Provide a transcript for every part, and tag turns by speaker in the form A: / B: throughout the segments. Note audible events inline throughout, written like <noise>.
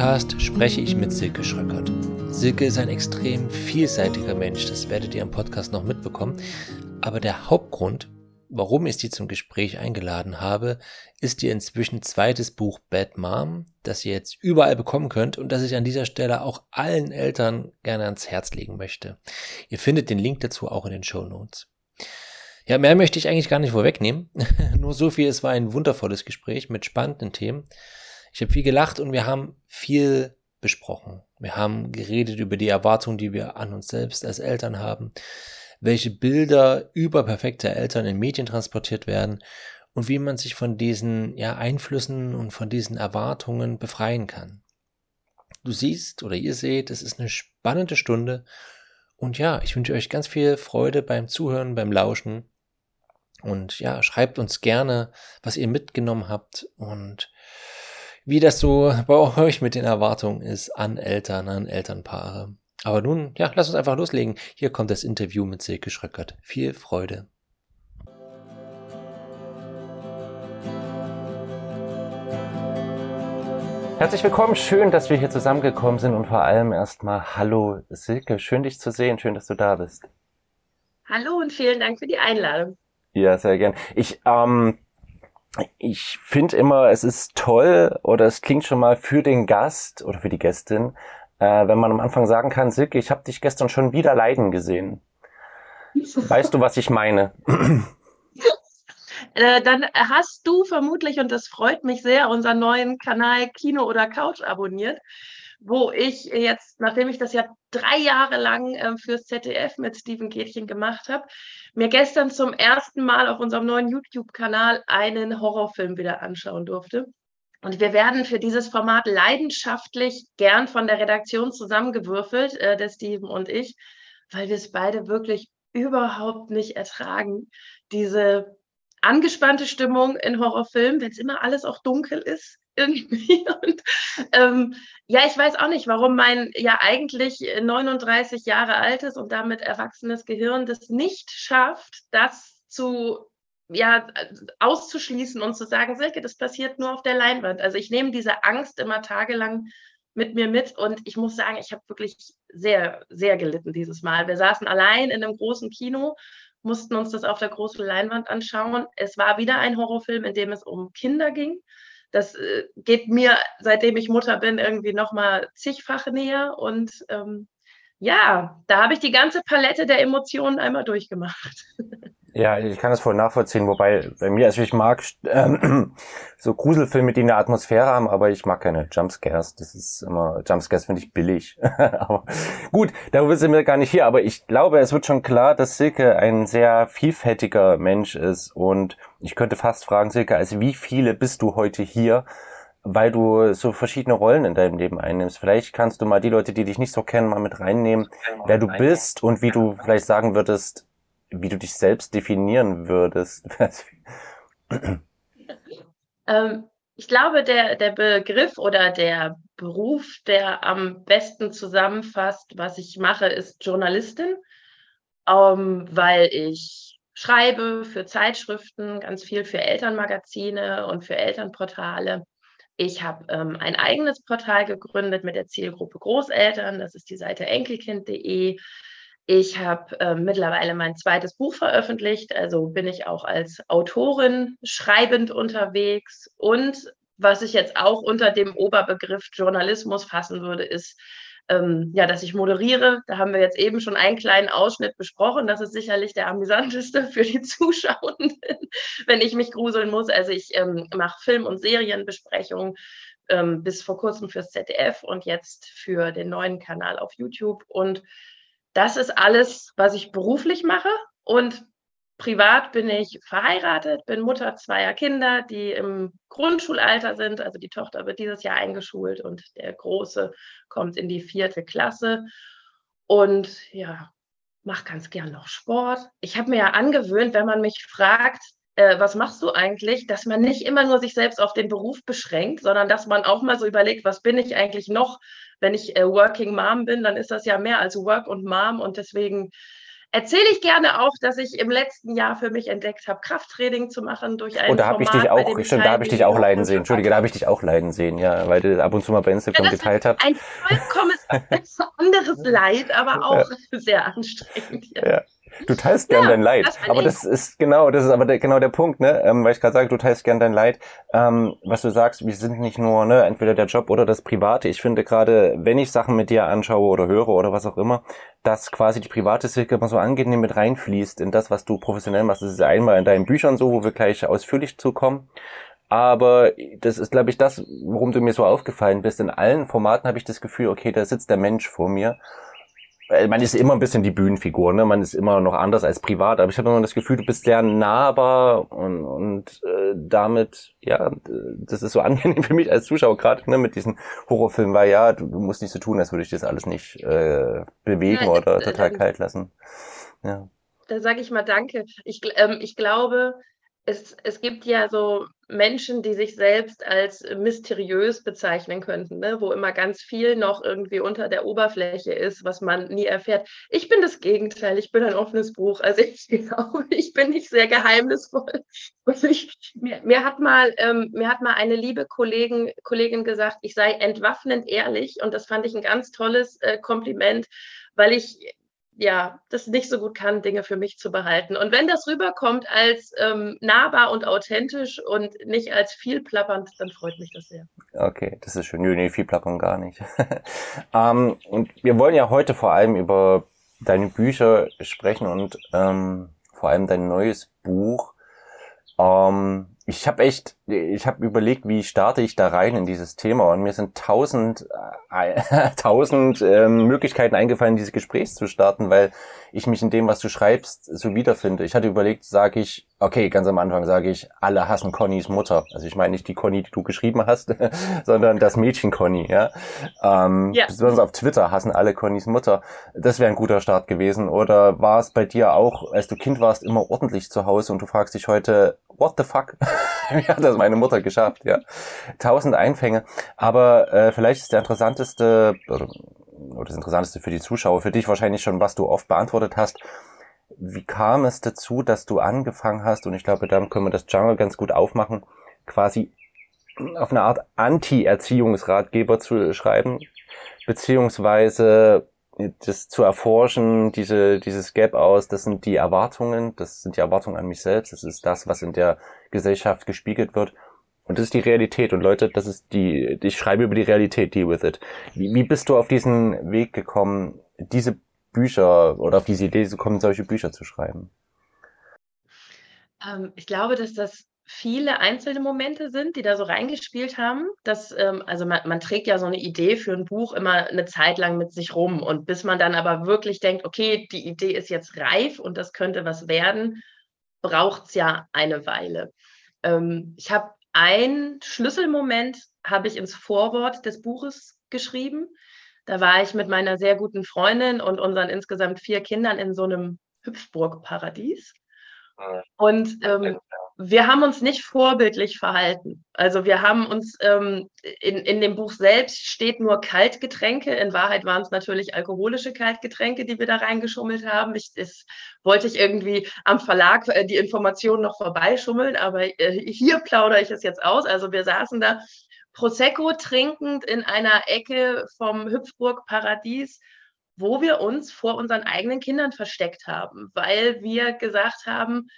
A: Podcast spreche ich mit Silke Schröckert. Silke ist ein extrem vielseitiger Mensch, das werdet ihr im Podcast noch mitbekommen. Aber der Hauptgrund, warum ich sie zum Gespräch eingeladen habe, ist ihr inzwischen zweites Buch Bad Mom, das ihr jetzt überall bekommen könnt und das ich an dieser Stelle auch allen Eltern gerne ans Herz legen möchte. Ihr findet den Link dazu auch in den Show Notes. Ja, mehr möchte ich eigentlich gar nicht vorwegnehmen. <laughs> Nur so viel, es war ein wundervolles Gespräch mit spannenden Themen. Ich habe viel gelacht und wir haben viel besprochen. Wir haben geredet über die Erwartungen, die wir an uns selbst als Eltern haben, welche Bilder über perfekte Eltern in Medien transportiert werden und wie man sich von diesen ja, Einflüssen und von diesen Erwartungen befreien kann. Du siehst oder ihr seht, es ist eine spannende Stunde und ja, ich wünsche euch ganz viel Freude beim Zuhören, beim Lauschen. Und ja, schreibt uns gerne, was ihr mitgenommen habt und wie das so bei euch mit den Erwartungen ist an Eltern, an Elternpaare. Aber nun, ja, lasst uns einfach loslegen. Hier kommt das Interview mit Silke Schröckert. Viel Freude. Herzlich willkommen, schön, dass wir hier zusammengekommen sind und vor allem erstmal Hallo Silke, schön dich zu sehen, schön, dass du da bist.
B: Hallo und vielen Dank für die Einladung.
A: Ja, sehr gern. Ich, ähm, ich finde immer, es ist toll oder es klingt schon mal für den Gast oder für die Gästin, äh, wenn man am Anfang sagen kann, Silke, ich habe dich gestern schon wieder leiden gesehen. <laughs> Weißt du, was ich meine?
B: Äh, dann hast du vermutlich, und das freut mich sehr, unseren neuen Kanal Kino oder Couch abonniert, wo ich jetzt, nachdem ich das ja drei Jahre lang äh, fürs ZDF mit Steven Gätchen gemacht habe, mir gestern zum ersten Mal auf unserem neuen YouTube-Kanal einen Horrorfilm wieder anschauen durfte. Und wir werden für dieses Format leidenschaftlich gern von der Redaktion zusammengewürfelt, äh, der Steven und ich, weil wir es beide wirklich überhaupt nicht ertragen, diese angespannte Stimmung in Horrorfilmen, wenn es immer alles auch dunkel ist irgendwie. <laughs> Und ähm, ja, ich weiß auch nicht, warum mein ja eigentlich 39 Jahre altes und damit erwachsenes Gehirn das nicht schafft, das zu ja, auszuschließen und zu sagen, Silke, das passiert nur auf der Leinwand. Also ich nehme diese Angst immer tagelang mit mir mit und ich muss sagen, ich habe wirklich sehr, sehr gelitten dieses Mal. Wir saßen allein in einem großen Kino mussten uns das auf der großen Leinwand anschauen. Es war wieder ein Horrorfilm, in dem es um Kinder ging. Das äh, geht mir, seitdem ich Mutter bin, irgendwie nochmal zigfach näher. Und ähm, ja, da habe ich die ganze Palette der Emotionen einmal durchgemacht. <laughs>
A: Ja, ich kann das voll nachvollziehen, wobei bei mir, also ich mag ähm, <clears throat> so Gruselfilme, die eine Atmosphäre haben, aber ich mag keine Jumpscares. Das ist immer, Jumpscares finde ich billig. <laughs> aber gut, darüber sind wir gar nicht hier, aber ich glaube, es wird schon klar, dass Silke ein sehr vielfältiger Mensch ist und ich könnte fast fragen, Silke, also wie viele bist du heute hier? weil du so verschiedene Rollen in deinem Leben einnimmst. Vielleicht kannst du mal die Leute, die dich nicht so kennen, mal mit reinnehmen, wer du bist und wie du vielleicht sagen würdest, wie du dich selbst definieren würdest. <laughs>
B: ähm, ich glaube, der, der Begriff oder der Beruf, der am besten zusammenfasst, was ich mache, ist Journalistin, ähm, weil ich schreibe für Zeitschriften, ganz viel für Elternmagazine und für Elternportale. Ich habe ähm, ein eigenes Portal gegründet mit der Zielgruppe Großeltern. Das ist die Seite enkelkind.de. Ich habe äh, mittlerweile mein zweites Buch veröffentlicht, also bin ich auch als Autorin schreibend unterwegs. Und was ich jetzt auch unter dem Oberbegriff Journalismus fassen würde, ist, ähm, ja, dass ich moderiere. Da haben wir jetzt eben schon einen kleinen Ausschnitt besprochen. Das ist sicherlich der amüsanteste für die <laughs> Zuschauenden, wenn ich mich gruseln muss. Also ich ähm, mache Film- und Serienbesprechungen ähm, bis vor kurzem fürs ZDF und jetzt für den neuen Kanal auf YouTube und das ist alles, was ich beruflich mache. Und privat bin ich verheiratet, bin Mutter zweier Kinder, die im Grundschulalter sind. Also die Tochter wird dieses Jahr eingeschult und der Große kommt in die vierte Klasse. Und ja, mache ganz gern noch Sport. Ich habe mir ja angewöhnt, wenn man mich fragt, äh, was machst du eigentlich, dass man nicht immer nur sich selbst auf den Beruf beschränkt, sondern dass man auch mal so überlegt, was bin ich eigentlich noch, wenn ich äh, Working Mom bin, dann ist das ja mehr als Work und Mom und deswegen erzähle ich gerne auch, dass ich im letzten Jahr für mich entdeckt habe, Krafttraining zu machen durch ein
C: Und oh, da habe ich dich auch, stimmt, da habe ich dich auch leiden sehen. Entschuldige, da habe ich dich auch leiden sehen, ja, weil du ab und zu mal bei Instagram ja, geteilt hast.
B: Ein vollkommenes <laughs> anderes Leid, aber auch ja. <laughs> sehr anstrengend.
C: Ja. ja. Du teilst gern ja, dein Leid. Das aber das ist genau, das ist aber der, genau der Punkt, ne? Ähm, weil ich gerade sage, du teilst gern dein Leid. Ähm, was du sagst, wir sind nicht nur, ne, entweder der Job oder das Private. Ich finde gerade, wenn ich Sachen mit dir anschaue oder höre oder was auch immer, dass quasi die private Silke immer so angenehm mit reinfließt in das, was du professionell machst. Das ist einmal in deinen Büchern so, wo wir gleich ausführlich zukommen. Aber das ist, glaube ich, das, worum du mir so aufgefallen bist. In allen Formaten habe ich das Gefühl, okay, da sitzt der Mensch vor mir man ist immer ein bisschen die Bühnenfigur, ne? Man ist immer noch anders als privat, aber ich habe immer das Gefühl, du bist sehr nahbar und, und äh, damit, ja, das ist so <laughs> angenehm für mich als Zuschauer gerade, ne, mit diesen Horrorfilmen, weil ja, du, du, musst nicht so tun, als würde ich das alles nicht äh, bewegen ja, oder äh, total kalt lassen. Ja.
B: Da sage ich mal Danke. Ich, ähm, ich glaube, es, es gibt ja so Menschen, die sich selbst als mysteriös bezeichnen könnten, ne? wo immer ganz viel noch irgendwie unter der Oberfläche ist, was man nie erfährt. Ich bin das Gegenteil, ich bin ein offenes Buch. Also ich <laughs> glaube, ich bin nicht sehr geheimnisvoll. Ich, mir, mir, hat mal, ähm, mir hat mal eine liebe Kollegin, Kollegin gesagt, ich sei entwaffnend ehrlich und das fand ich ein ganz tolles äh, Kompliment, weil ich ja, das nicht so gut kann, Dinge für mich zu behalten. Und wenn das rüberkommt als ähm, nahbar und authentisch und nicht als viel plappernd, dann freut mich das sehr.
C: Okay, das ist schön. Nö, nee, viel plappern gar nicht. <laughs> ähm, und wir wollen ja heute vor allem über deine Bücher sprechen und ähm, vor allem dein neues Buch. Ähm, ich habe echt, ich habe überlegt, wie starte ich da rein in dieses Thema und mir sind tausend, äh, <laughs> tausend ähm, Möglichkeiten eingefallen, dieses Gespräch zu starten, weil ich mich in dem, was du schreibst, so wiederfinde. Ich hatte überlegt, sage ich, okay, ganz am Anfang sage ich, alle hassen Connys Mutter. Also ich meine nicht die Conny, die du geschrieben hast, <laughs> sondern das Mädchen Conny, ja. Ähm, ja. Besonders auf Twitter hassen alle Connys Mutter. Das wäre ein guter Start gewesen. Oder war es bei dir auch, als du Kind warst, immer ordentlich zu Hause und du fragst dich heute, what the fuck? <laughs> <laughs> Wie hat das meine Mutter geschafft? Ja, tausend Einfänge. Aber äh, vielleicht ist der interessanteste oder, oder das interessanteste für die Zuschauer, für dich wahrscheinlich schon, was du oft beantwortet hast. Wie kam es dazu, dass du angefangen hast? Und ich glaube, damit können wir das Jungle ganz gut aufmachen, quasi auf eine Art Anti-Erziehungsratgeber zu schreiben, beziehungsweise das zu erforschen, diese, dieses Gap aus, das sind die Erwartungen, das sind die Erwartungen an mich selbst, das ist das, was in der Gesellschaft gespiegelt wird. Und das ist die Realität. Und Leute, das ist die, ich schreibe über die Realität, deal with it. Wie, wie bist du auf diesen Weg gekommen, diese Bücher oder auf diese Idee zu kommen, solche Bücher zu schreiben?
B: Ähm, ich glaube, dass das viele einzelne Momente sind, die da so reingespielt haben. Dass, ähm, also man, man, trägt ja so eine Idee für ein Buch immer eine Zeit lang mit sich rum. Und bis man dann aber wirklich denkt, okay, die Idee ist jetzt reif und das könnte was werden, braucht es ja eine Weile. Ähm, ich habe einen Schlüsselmoment, habe ich ins Vorwort des Buches geschrieben. Da war ich mit meiner sehr guten Freundin und unseren insgesamt vier Kindern in so einem Hüpfburg-Paradies. Und ähm, wir haben uns nicht vorbildlich verhalten. Also wir haben uns ähm, in, in dem Buch selbst steht nur Kaltgetränke. In Wahrheit waren es natürlich alkoholische Kaltgetränke, die wir da reingeschummelt haben. Ich, das wollte ich irgendwie am Verlag äh, die Informationen noch vorbeischummeln, aber äh, hier plaudere ich es jetzt aus. Also wir saßen da Prosecco trinkend in einer Ecke vom Hüpfburg Paradies wo wir uns vor unseren eigenen Kindern versteckt haben, weil wir gesagt haben,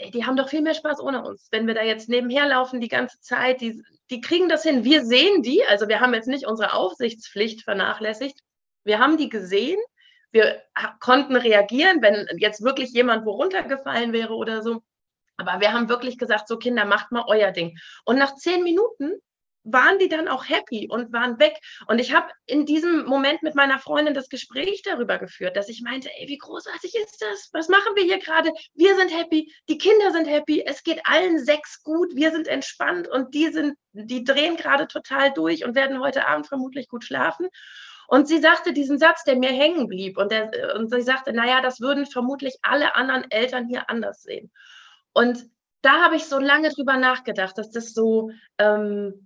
B: die haben doch viel mehr Spaß ohne uns. Wenn wir da jetzt nebenher laufen die ganze Zeit, die, die kriegen das hin. Wir sehen die, also wir haben jetzt nicht unsere Aufsichtspflicht vernachlässigt. Wir haben die gesehen, wir konnten reagieren, wenn jetzt wirklich jemand wo runtergefallen wäre oder so. Aber wir haben wirklich gesagt, so Kinder, macht mal euer Ding. Und nach zehn Minuten waren die dann auch happy und waren weg. Und ich habe in diesem Moment mit meiner Freundin das Gespräch darüber geführt, dass ich meinte, ey, wie großartig ist das? Was machen wir hier gerade? Wir sind happy, die Kinder sind happy, es geht allen sechs gut, wir sind entspannt und die sind, die drehen gerade total durch und werden heute Abend vermutlich gut schlafen. Und sie sagte diesen Satz, der mir hängen blieb. Und, der, und sie sagte, naja, das würden vermutlich alle anderen Eltern hier anders sehen. Und da habe ich so lange drüber nachgedacht, dass das so, ähm,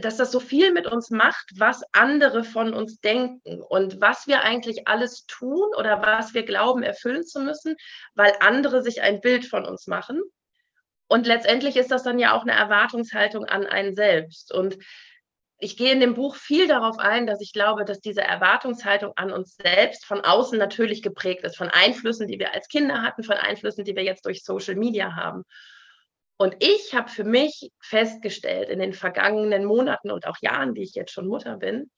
B: dass das so viel mit uns macht, was andere von uns denken und was wir eigentlich alles tun oder was wir glauben erfüllen zu müssen, weil andere sich ein Bild von uns machen. Und letztendlich ist das dann ja auch eine Erwartungshaltung an einen selbst. Und ich gehe in dem Buch viel darauf ein, dass ich glaube, dass diese Erwartungshaltung an uns selbst von außen natürlich geprägt ist, von Einflüssen, die wir als Kinder hatten, von Einflüssen, die wir jetzt durch Social Media haben. Und ich habe für mich festgestellt in den vergangenen Monaten und auch Jahren, die ich jetzt schon Mutter bin,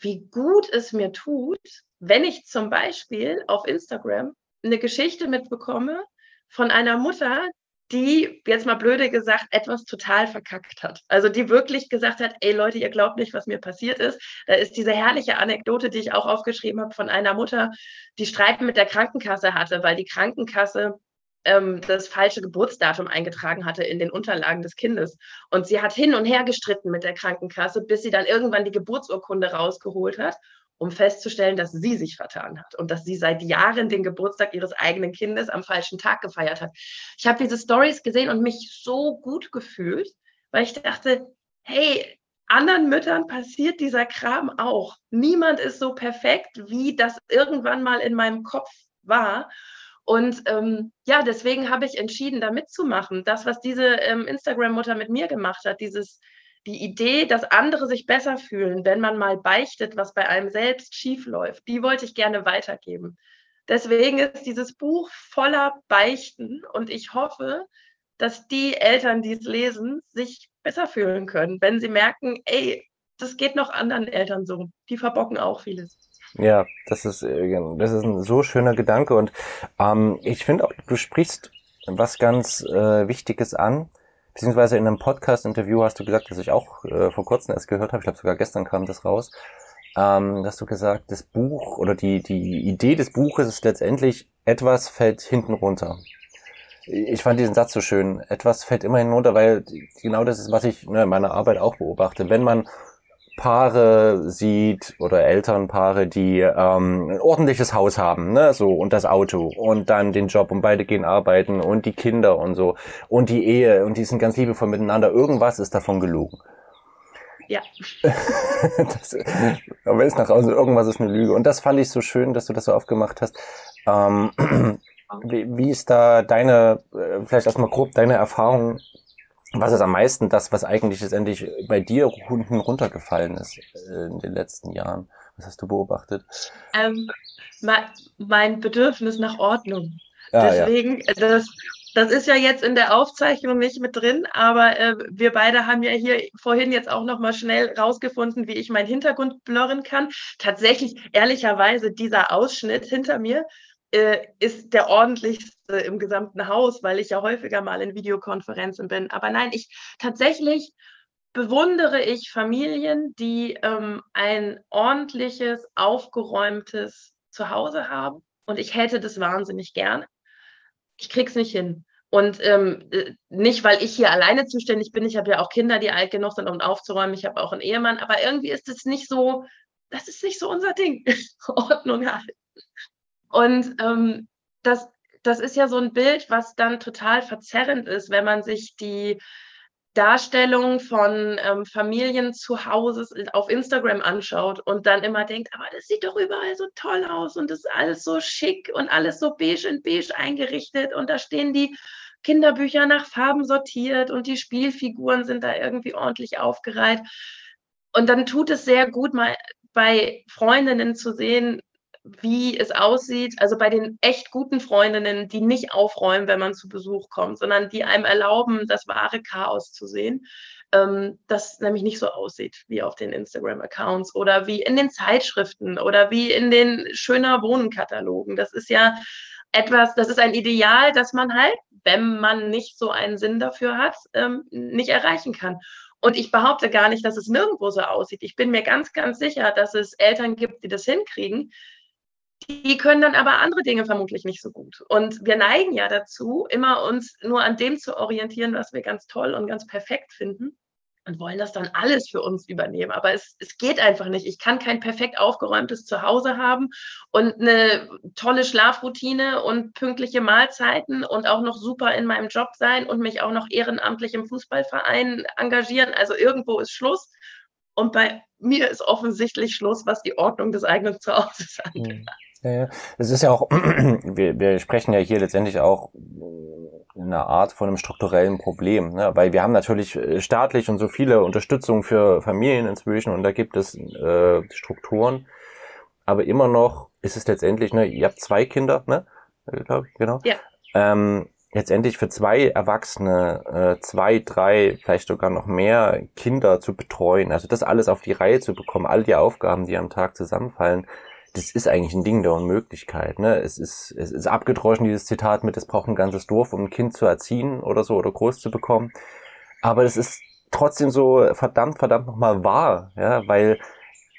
B: wie gut es mir tut, wenn ich zum Beispiel auf Instagram eine Geschichte mitbekomme von einer Mutter, die, jetzt mal blöde gesagt, etwas total verkackt hat. Also die wirklich gesagt hat, ey Leute, ihr glaubt nicht, was mir passiert ist. Da ist diese herrliche Anekdote, die ich auch aufgeschrieben habe von einer Mutter, die Streit mit der Krankenkasse hatte, weil die Krankenkasse ähm, das falsche Geburtsdatum eingetragen hatte in den Unterlagen des Kindes. Und sie hat hin und her gestritten mit der Krankenkasse, bis sie dann irgendwann die Geburtsurkunde rausgeholt hat, um festzustellen, dass sie sich vertan hat und dass sie seit Jahren den Geburtstag ihres eigenen Kindes am falschen Tag gefeiert hat. Ich habe diese Stories gesehen und mich so gut gefühlt, weil ich dachte, hey, anderen Müttern passiert dieser Kram auch. Niemand ist so perfekt, wie das irgendwann mal in meinem Kopf war. Und ähm, ja, deswegen habe ich entschieden, da mitzumachen. Das, was diese ähm, Instagram-Mutter mit mir gemacht hat, dieses, die Idee, dass andere sich besser fühlen, wenn man mal beichtet, was bei einem selbst schiefläuft, die wollte ich gerne weitergeben. Deswegen ist dieses Buch voller Beichten und ich hoffe, dass die Eltern, die es lesen, sich besser fühlen können, wenn sie merken, ey, das geht noch anderen Eltern so. Die verbocken auch vieles.
C: Ja, das ist, äh, das ist ein so schöner Gedanke und ähm, ich finde auch, du sprichst was ganz äh, Wichtiges an, beziehungsweise in einem Podcast-Interview hast du gesagt, dass ich auch äh, vor kurzem erst gehört habe, ich glaube sogar gestern kam das raus, ähm, dass du gesagt, das Buch oder die, die Idee des Buches ist letztendlich, etwas fällt hinten runter. Ich fand diesen Satz so schön. Etwas fällt immer hinten runter, weil genau das ist, was ich ne, in meiner Arbeit auch beobachte. Wenn man Paare sieht oder Elternpaare, die ähm, ein ordentliches Haus haben, ne, so und das Auto und dann den Job und beide gehen arbeiten und die Kinder und so und die Ehe und die sind ganz liebevoll miteinander. Irgendwas ist davon gelogen.
B: Ja. <laughs>
C: das, aber ist nach Hause irgendwas ist eine Lüge und das fand ich so schön, dass du das so aufgemacht hast. Ähm, <clears throat> wie, wie ist da deine, äh, vielleicht erstmal grob deine Erfahrung was ist am meisten das, was eigentlich letztendlich bei dir unten runtergefallen ist äh, in den letzten Jahren? Was hast du beobachtet?
B: Ähm, mein Bedürfnis nach Ordnung. Ah, Deswegen, ja. das, das ist ja jetzt in der Aufzeichnung nicht mit drin, aber äh, wir beide haben ja hier vorhin jetzt auch noch mal schnell rausgefunden, wie ich meinen Hintergrund blurren kann. Tatsächlich, ehrlicherweise, dieser Ausschnitt hinter mir äh, ist der ordentlichste im gesamten Haus, weil ich ja häufiger mal in Videokonferenzen bin. Aber nein, ich tatsächlich bewundere ich Familien, die ähm, ein ordentliches, aufgeräumtes Zuhause haben. Und ich hätte das wahnsinnig gerne. Ich krieg's nicht hin. Und ähm, äh, nicht, weil ich hier alleine zuständig bin. Ich habe ja auch Kinder, die alt genug sind, um aufzuräumen. Ich habe auch einen Ehemann. Aber irgendwie ist es nicht so, das ist nicht so unser Ding. <laughs> Ordnung halt. Und ähm, das, das ist ja so ein Bild, was dann total verzerrend ist, wenn man sich die Darstellung von ähm, Familien zu Hause auf Instagram anschaut und dann immer denkt, aber das sieht doch überall so toll aus und das ist alles so schick und alles so beige in beige eingerichtet und da stehen die Kinderbücher nach Farben sortiert und die Spielfiguren sind da irgendwie ordentlich aufgereiht. Und dann tut es sehr gut, mal bei Freundinnen zu sehen, wie es aussieht, also bei den echt guten Freundinnen, die nicht aufräumen, wenn man zu Besuch kommt, sondern die einem erlauben, das wahre Chaos zu sehen, ähm, das nämlich nicht so aussieht wie auf den Instagram-Accounts oder wie in den Zeitschriften oder wie in den schöner Wohnenkatalogen. Das ist ja etwas, das ist ein Ideal, das man halt, wenn man nicht so einen Sinn dafür hat, ähm, nicht erreichen kann. Und ich behaupte gar nicht, dass es nirgendwo so aussieht. Ich bin mir ganz, ganz sicher, dass es Eltern gibt, die das hinkriegen. Die können dann aber andere Dinge vermutlich nicht so gut. Und wir neigen ja dazu, immer uns nur an dem zu orientieren, was wir ganz toll und ganz perfekt finden. und wollen das dann alles für uns übernehmen. Aber es, es geht einfach nicht. Ich kann kein perfekt aufgeräumtes Zuhause haben und eine tolle Schlafroutine und pünktliche Mahlzeiten und auch noch super in meinem Job sein und mich auch noch ehrenamtlich im Fußballverein engagieren. Also irgendwo ist Schluss. Und bei mir ist offensichtlich Schluss, was die Ordnung des eigenen Zuhauses angeht.
C: Ja, es ist ja auch, <clears throat> wir, wir sprechen ja hier letztendlich auch in einer Art von einem strukturellen Problem, ne? weil wir haben natürlich äh, staatlich und so viele Unterstützung für Familien inzwischen und da gibt es äh, Strukturen, aber immer noch ist es letztendlich, ne, ihr habt zwei Kinder, ne, äh, glaube ich, genau. Ja. Ähm, letztendlich für zwei Erwachsene, äh, zwei, drei, vielleicht sogar noch mehr Kinder zu betreuen, also das alles auf die Reihe zu bekommen, all die Aufgaben, die am Tag zusammenfallen, das ist eigentlich ein Ding der Unmöglichkeit. Ne? Es, ist, es ist abgedroschen, dieses Zitat mit, es braucht ein ganzes Dorf, um ein Kind zu erziehen oder so oder groß zu bekommen. Aber es ist trotzdem so verdammt, verdammt nochmal wahr, ja, weil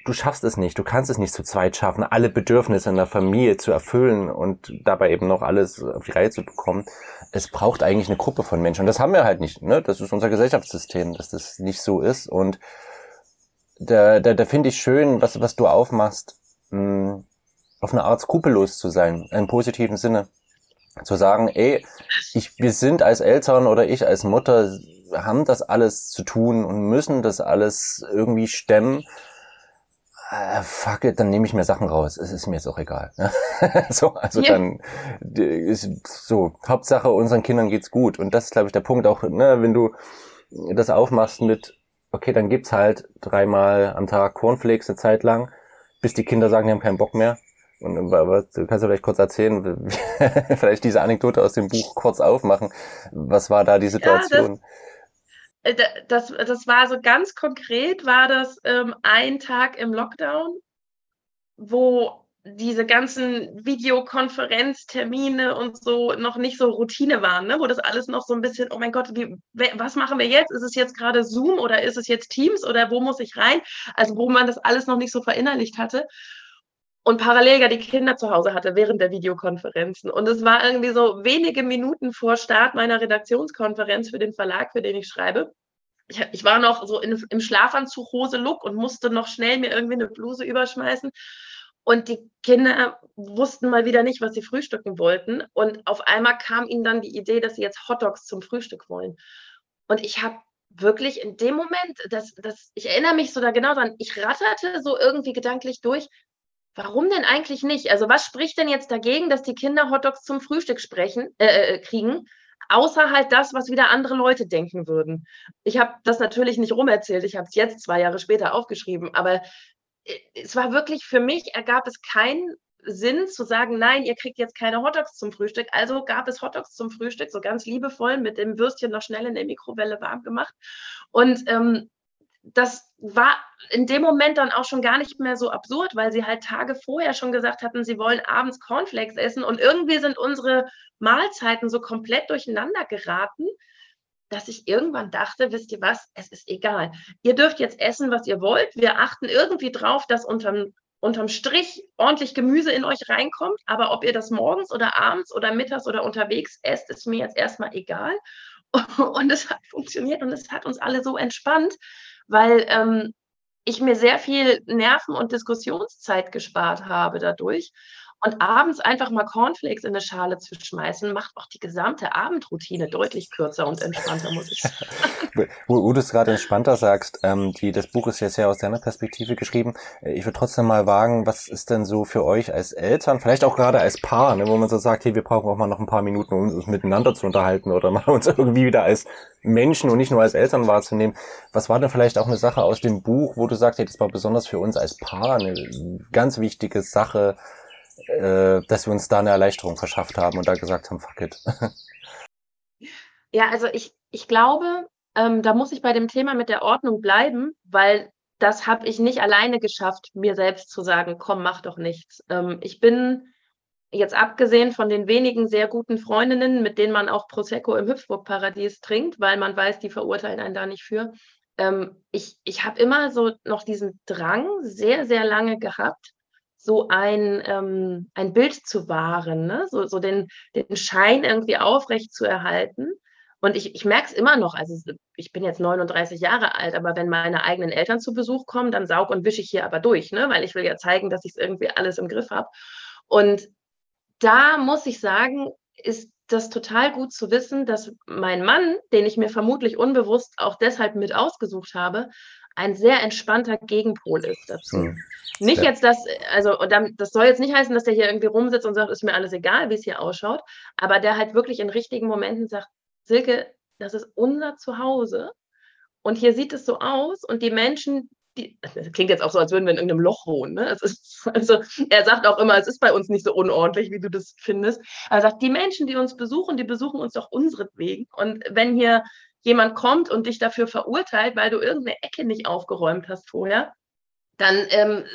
C: du schaffst es nicht, du kannst es nicht zu zweit schaffen, alle Bedürfnisse in der Familie zu erfüllen und dabei eben noch alles auf die Reihe zu bekommen. Es braucht eigentlich eine Gruppe von Menschen und das haben wir halt nicht. Ne? Das ist unser Gesellschaftssystem, dass das nicht so ist und da, da, da finde ich schön, was, was du aufmachst, mh, auf eine Art skrupellos zu sein, im positiven Sinne. Zu sagen, ey, ich, wir sind als Eltern oder ich als Mutter, haben das alles zu tun und müssen das alles irgendwie stemmen. Äh, fuck it, dann nehme ich mir Sachen raus. Es ist mir jetzt auch egal. <laughs> so, also yeah. dann ist so, Hauptsache unseren Kindern geht's gut. Und das ist, glaube ich, der Punkt auch, ne, wenn du das aufmachst mit, okay, dann gibt's halt dreimal am Tag Cornflakes eine Zeit lang bis die Kinder sagen, die haben keinen Bock mehr. Und was, kannst du vielleicht kurz erzählen, <laughs> vielleicht diese Anekdote aus dem Buch kurz aufmachen. Was war da die Situation?
B: Ja, das, äh, das, das, war so ganz konkret, war das ähm, ein Tag im Lockdown, wo diese ganzen Videokonferenztermine und so noch nicht so Routine waren, ne? wo das alles noch so ein bisschen, oh mein Gott, wie, was machen wir jetzt? Ist es jetzt gerade Zoom oder ist es jetzt Teams oder wo muss ich rein? Also wo man das alles noch nicht so verinnerlicht hatte. Und parallel ja die Kinder zu Hause hatte während der Videokonferenzen. Und es war irgendwie so wenige Minuten vor Start meiner Redaktionskonferenz für den Verlag, für den ich schreibe. Ich, war noch so in, im Schlafanzug, Hose, Look und musste noch schnell mir irgendwie eine Bluse überschmeißen. Und die Kinder wussten mal wieder nicht, was sie frühstücken wollten. Und auf einmal kam ihnen dann die Idee, dass sie jetzt Hotdogs zum Frühstück wollen. Und ich habe wirklich in dem Moment, das, das, ich erinnere mich so da genau dran, ich ratterte so irgendwie gedanklich durch, warum denn eigentlich nicht? Also was spricht denn jetzt dagegen, dass die Kinder Hotdogs zum Frühstück sprechen, äh, äh kriegen? Außer halt das, was wieder andere Leute denken würden. Ich habe das natürlich nicht rumerzählt, ich habe es jetzt zwei Jahre später aufgeschrieben, aber es war wirklich für mich, ergab es keinen Sinn zu sagen, nein, ihr kriegt jetzt keine Hotdogs zum Frühstück. Also gab es Hotdogs zum Frühstück, so ganz liebevoll mit dem Würstchen noch schnell in der Mikrowelle warm gemacht. Und ähm, das war in dem Moment dann auch schon gar nicht mehr so absurd, weil sie halt Tage vorher schon gesagt hatten, sie wollen abends Cornflakes essen und irgendwie sind unsere Mahlzeiten so komplett durcheinander geraten, dass ich irgendwann dachte, wisst ihr was, es ist egal. Ihr dürft jetzt essen, was ihr wollt. Wir achten irgendwie drauf, dass unterm, unterm Strich ordentlich Gemüse in euch reinkommt. Aber ob ihr das morgens oder abends oder mittags oder unterwegs esst, ist mir jetzt erstmal egal. <laughs> Und es hat funktioniert und es hat uns alle so entspannt, weil ähm, ich mir sehr viel Nerven- und Diskussionszeit gespart habe dadurch. Und abends einfach mal Cornflakes in eine Schale zu schmeißen, macht auch die gesamte Abendroutine deutlich kürzer und entspannter, muss ich sagen. <laughs>
C: wo, wo du es gerade entspannter sagst, ähm, die, das Buch ist ja aus deiner Perspektive geschrieben. Äh, ich würde trotzdem mal wagen, was ist denn so für euch als Eltern, vielleicht auch gerade als Paar, ne, wo man so sagt, hey, wir brauchen auch mal noch ein paar Minuten, um uns miteinander zu unterhalten oder mal uns irgendwie wieder als Menschen und nicht nur als Eltern wahrzunehmen. Was war denn vielleicht auch eine Sache aus dem Buch, wo du sagst, hey, das war besonders für uns als Paar eine ganz wichtige Sache, äh, dass wir uns da eine Erleichterung verschafft haben und da gesagt haben, fuck it. <laughs>
B: Ja, also ich, ich glaube, ähm, da muss ich bei dem Thema mit der Ordnung bleiben, weil das habe ich nicht alleine geschafft, mir selbst zu sagen, komm, mach doch nichts. Ähm, ich bin jetzt abgesehen von den wenigen sehr guten Freundinnen, mit denen man auch Prosecco im Hüpfburg-Paradies trinkt, weil man weiß, die verurteilen einen da nicht für. Ähm, ich ich habe immer so noch diesen Drang sehr, sehr lange gehabt, so ein, ähm, ein Bild zu wahren, ne? so, so den, den Schein irgendwie aufrecht zu erhalten. Und ich, ich merke es immer noch, also ich bin jetzt 39 Jahre alt, aber wenn meine eigenen Eltern zu Besuch kommen, dann saug und wische ich hier aber durch, ne? weil ich will ja zeigen, dass ich es irgendwie alles im Griff habe. Und da muss ich sagen, ist das total gut zu wissen, dass mein Mann, den ich mir vermutlich unbewusst auch deshalb mit ausgesucht habe, ein sehr entspannter Gegenpol ist dazu. Hm. Nicht ja. jetzt das, also das soll jetzt nicht heißen, dass der hier irgendwie rumsitzt und sagt, ist mir alles egal, wie es hier ausschaut, aber der halt wirklich in richtigen Momenten sagt, Silke, das ist unser Zuhause und hier sieht es so aus und die Menschen, die, das klingt jetzt auch so, als würden wir in irgendeinem Loch wohnen. Ne? Ist, also er sagt auch immer, es ist bei uns nicht so unordentlich, wie du das findest. Er sagt, die Menschen, die uns besuchen, die besuchen uns doch unsretwegen. Und wenn hier jemand kommt und dich dafür verurteilt, weil du irgendeine Ecke nicht aufgeräumt hast vorher, dann ähm,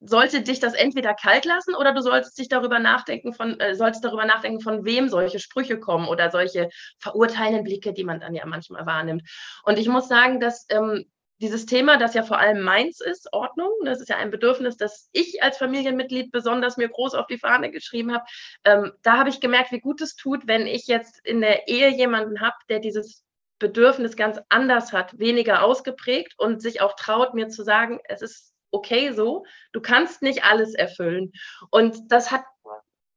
B: sollte dich das entweder kalt lassen oder du solltest dich darüber nachdenken von, äh, solltest darüber nachdenken, von wem solche Sprüche kommen oder solche verurteilenden Blicke, die man dann ja manchmal wahrnimmt. Und ich muss sagen, dass ähm, dieses Thema, das ja vor allem meins ist, Ordnung, das ist ja ein Bedürfnis, das ich als Familienmitglied besonders mir groß auf die Fahne geschrieben habe, ähm, da habe ich gemerkt, wie gut es tut, wenn ich jetzt in der Ehe jemanden habe, der dieses Bedürfnis ganz anders hat, weniger ausgeprägt und sich auch traut, mir zu sagen, es ist okay so, du kannst nicht alles erfüllen. Und das hat,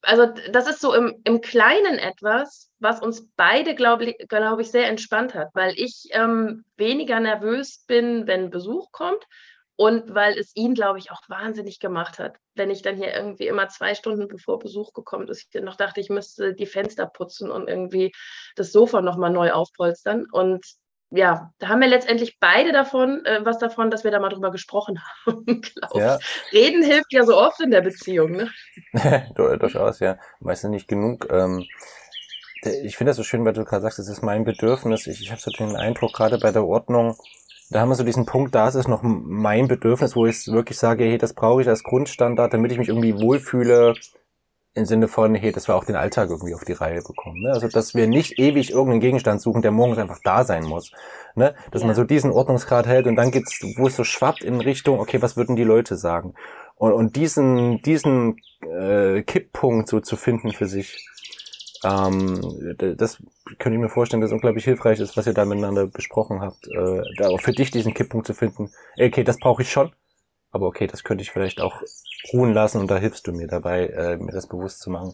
B: also das ist so im, im Kleinen etwas, was uns beide, glaube ich, glaub ich, sehr entspannt hat, weil ich ähm, weniger nervös bin, wenn Besuch kommt und weil es ihn, glaube ich, auch wahnsinnig gemacht hat. Wenn ich dann hier irgendwie immer zwei Stunden bevor Besuch gekommen ist, ich noch dachte, ich müsste die Fenster putzen und irgendwie das Sofa nochmal neu aufpolstern. Und ja, da haben wir letztendlich beide davon, äh, was davon, dass wir da mal drüber gesprochen haben. <laughs> ja. Reden hilft ja so oft in der Beziehung, ne? <laughs>
C: Durchaus, ja. Meistens nicht genug. Ähm, ich finde das so schön, weil du gerade sagst, es ist mein Bedürfnis. Ich, ich habe so den Eindruck, gerade bei der Ordnung, da haben wir so diesen Punkt, da ist es noch mein Bedürfnis, wo ich wirklich sage, hey, das brauche ich als Grundstandard, damit ich mich irgendwie wohlfühle, im Sinne von, hey, dass wir auch den Alltag irgendwie auf die Reihe bekommen. Ne? Also, dass wir nicht ewig irgendeinen Gegenstand suchen, der morgens einfach da sein muss. Ne? Dass ja. man so diesen Ordnungsgrad hält und dann geht's, wo es so schwappt in Richtung, okay, was würden die Leute sagen? Und, und diesen, diesen äh, Kipppunkt so zu finden für sich, ähm, das könnte ich mir vorstellen, dass unglaublich hilfreich ist, was ihr da miteinander besprochen habt. Äh, da auch für dich diesen Kipppunkt zu finden. Okay, das brauche ich schon, aber okay, das könnte ich vielleicht auch ruhen lassen und da hilfst du mir dabei, äh, mir das bewusst zu machen.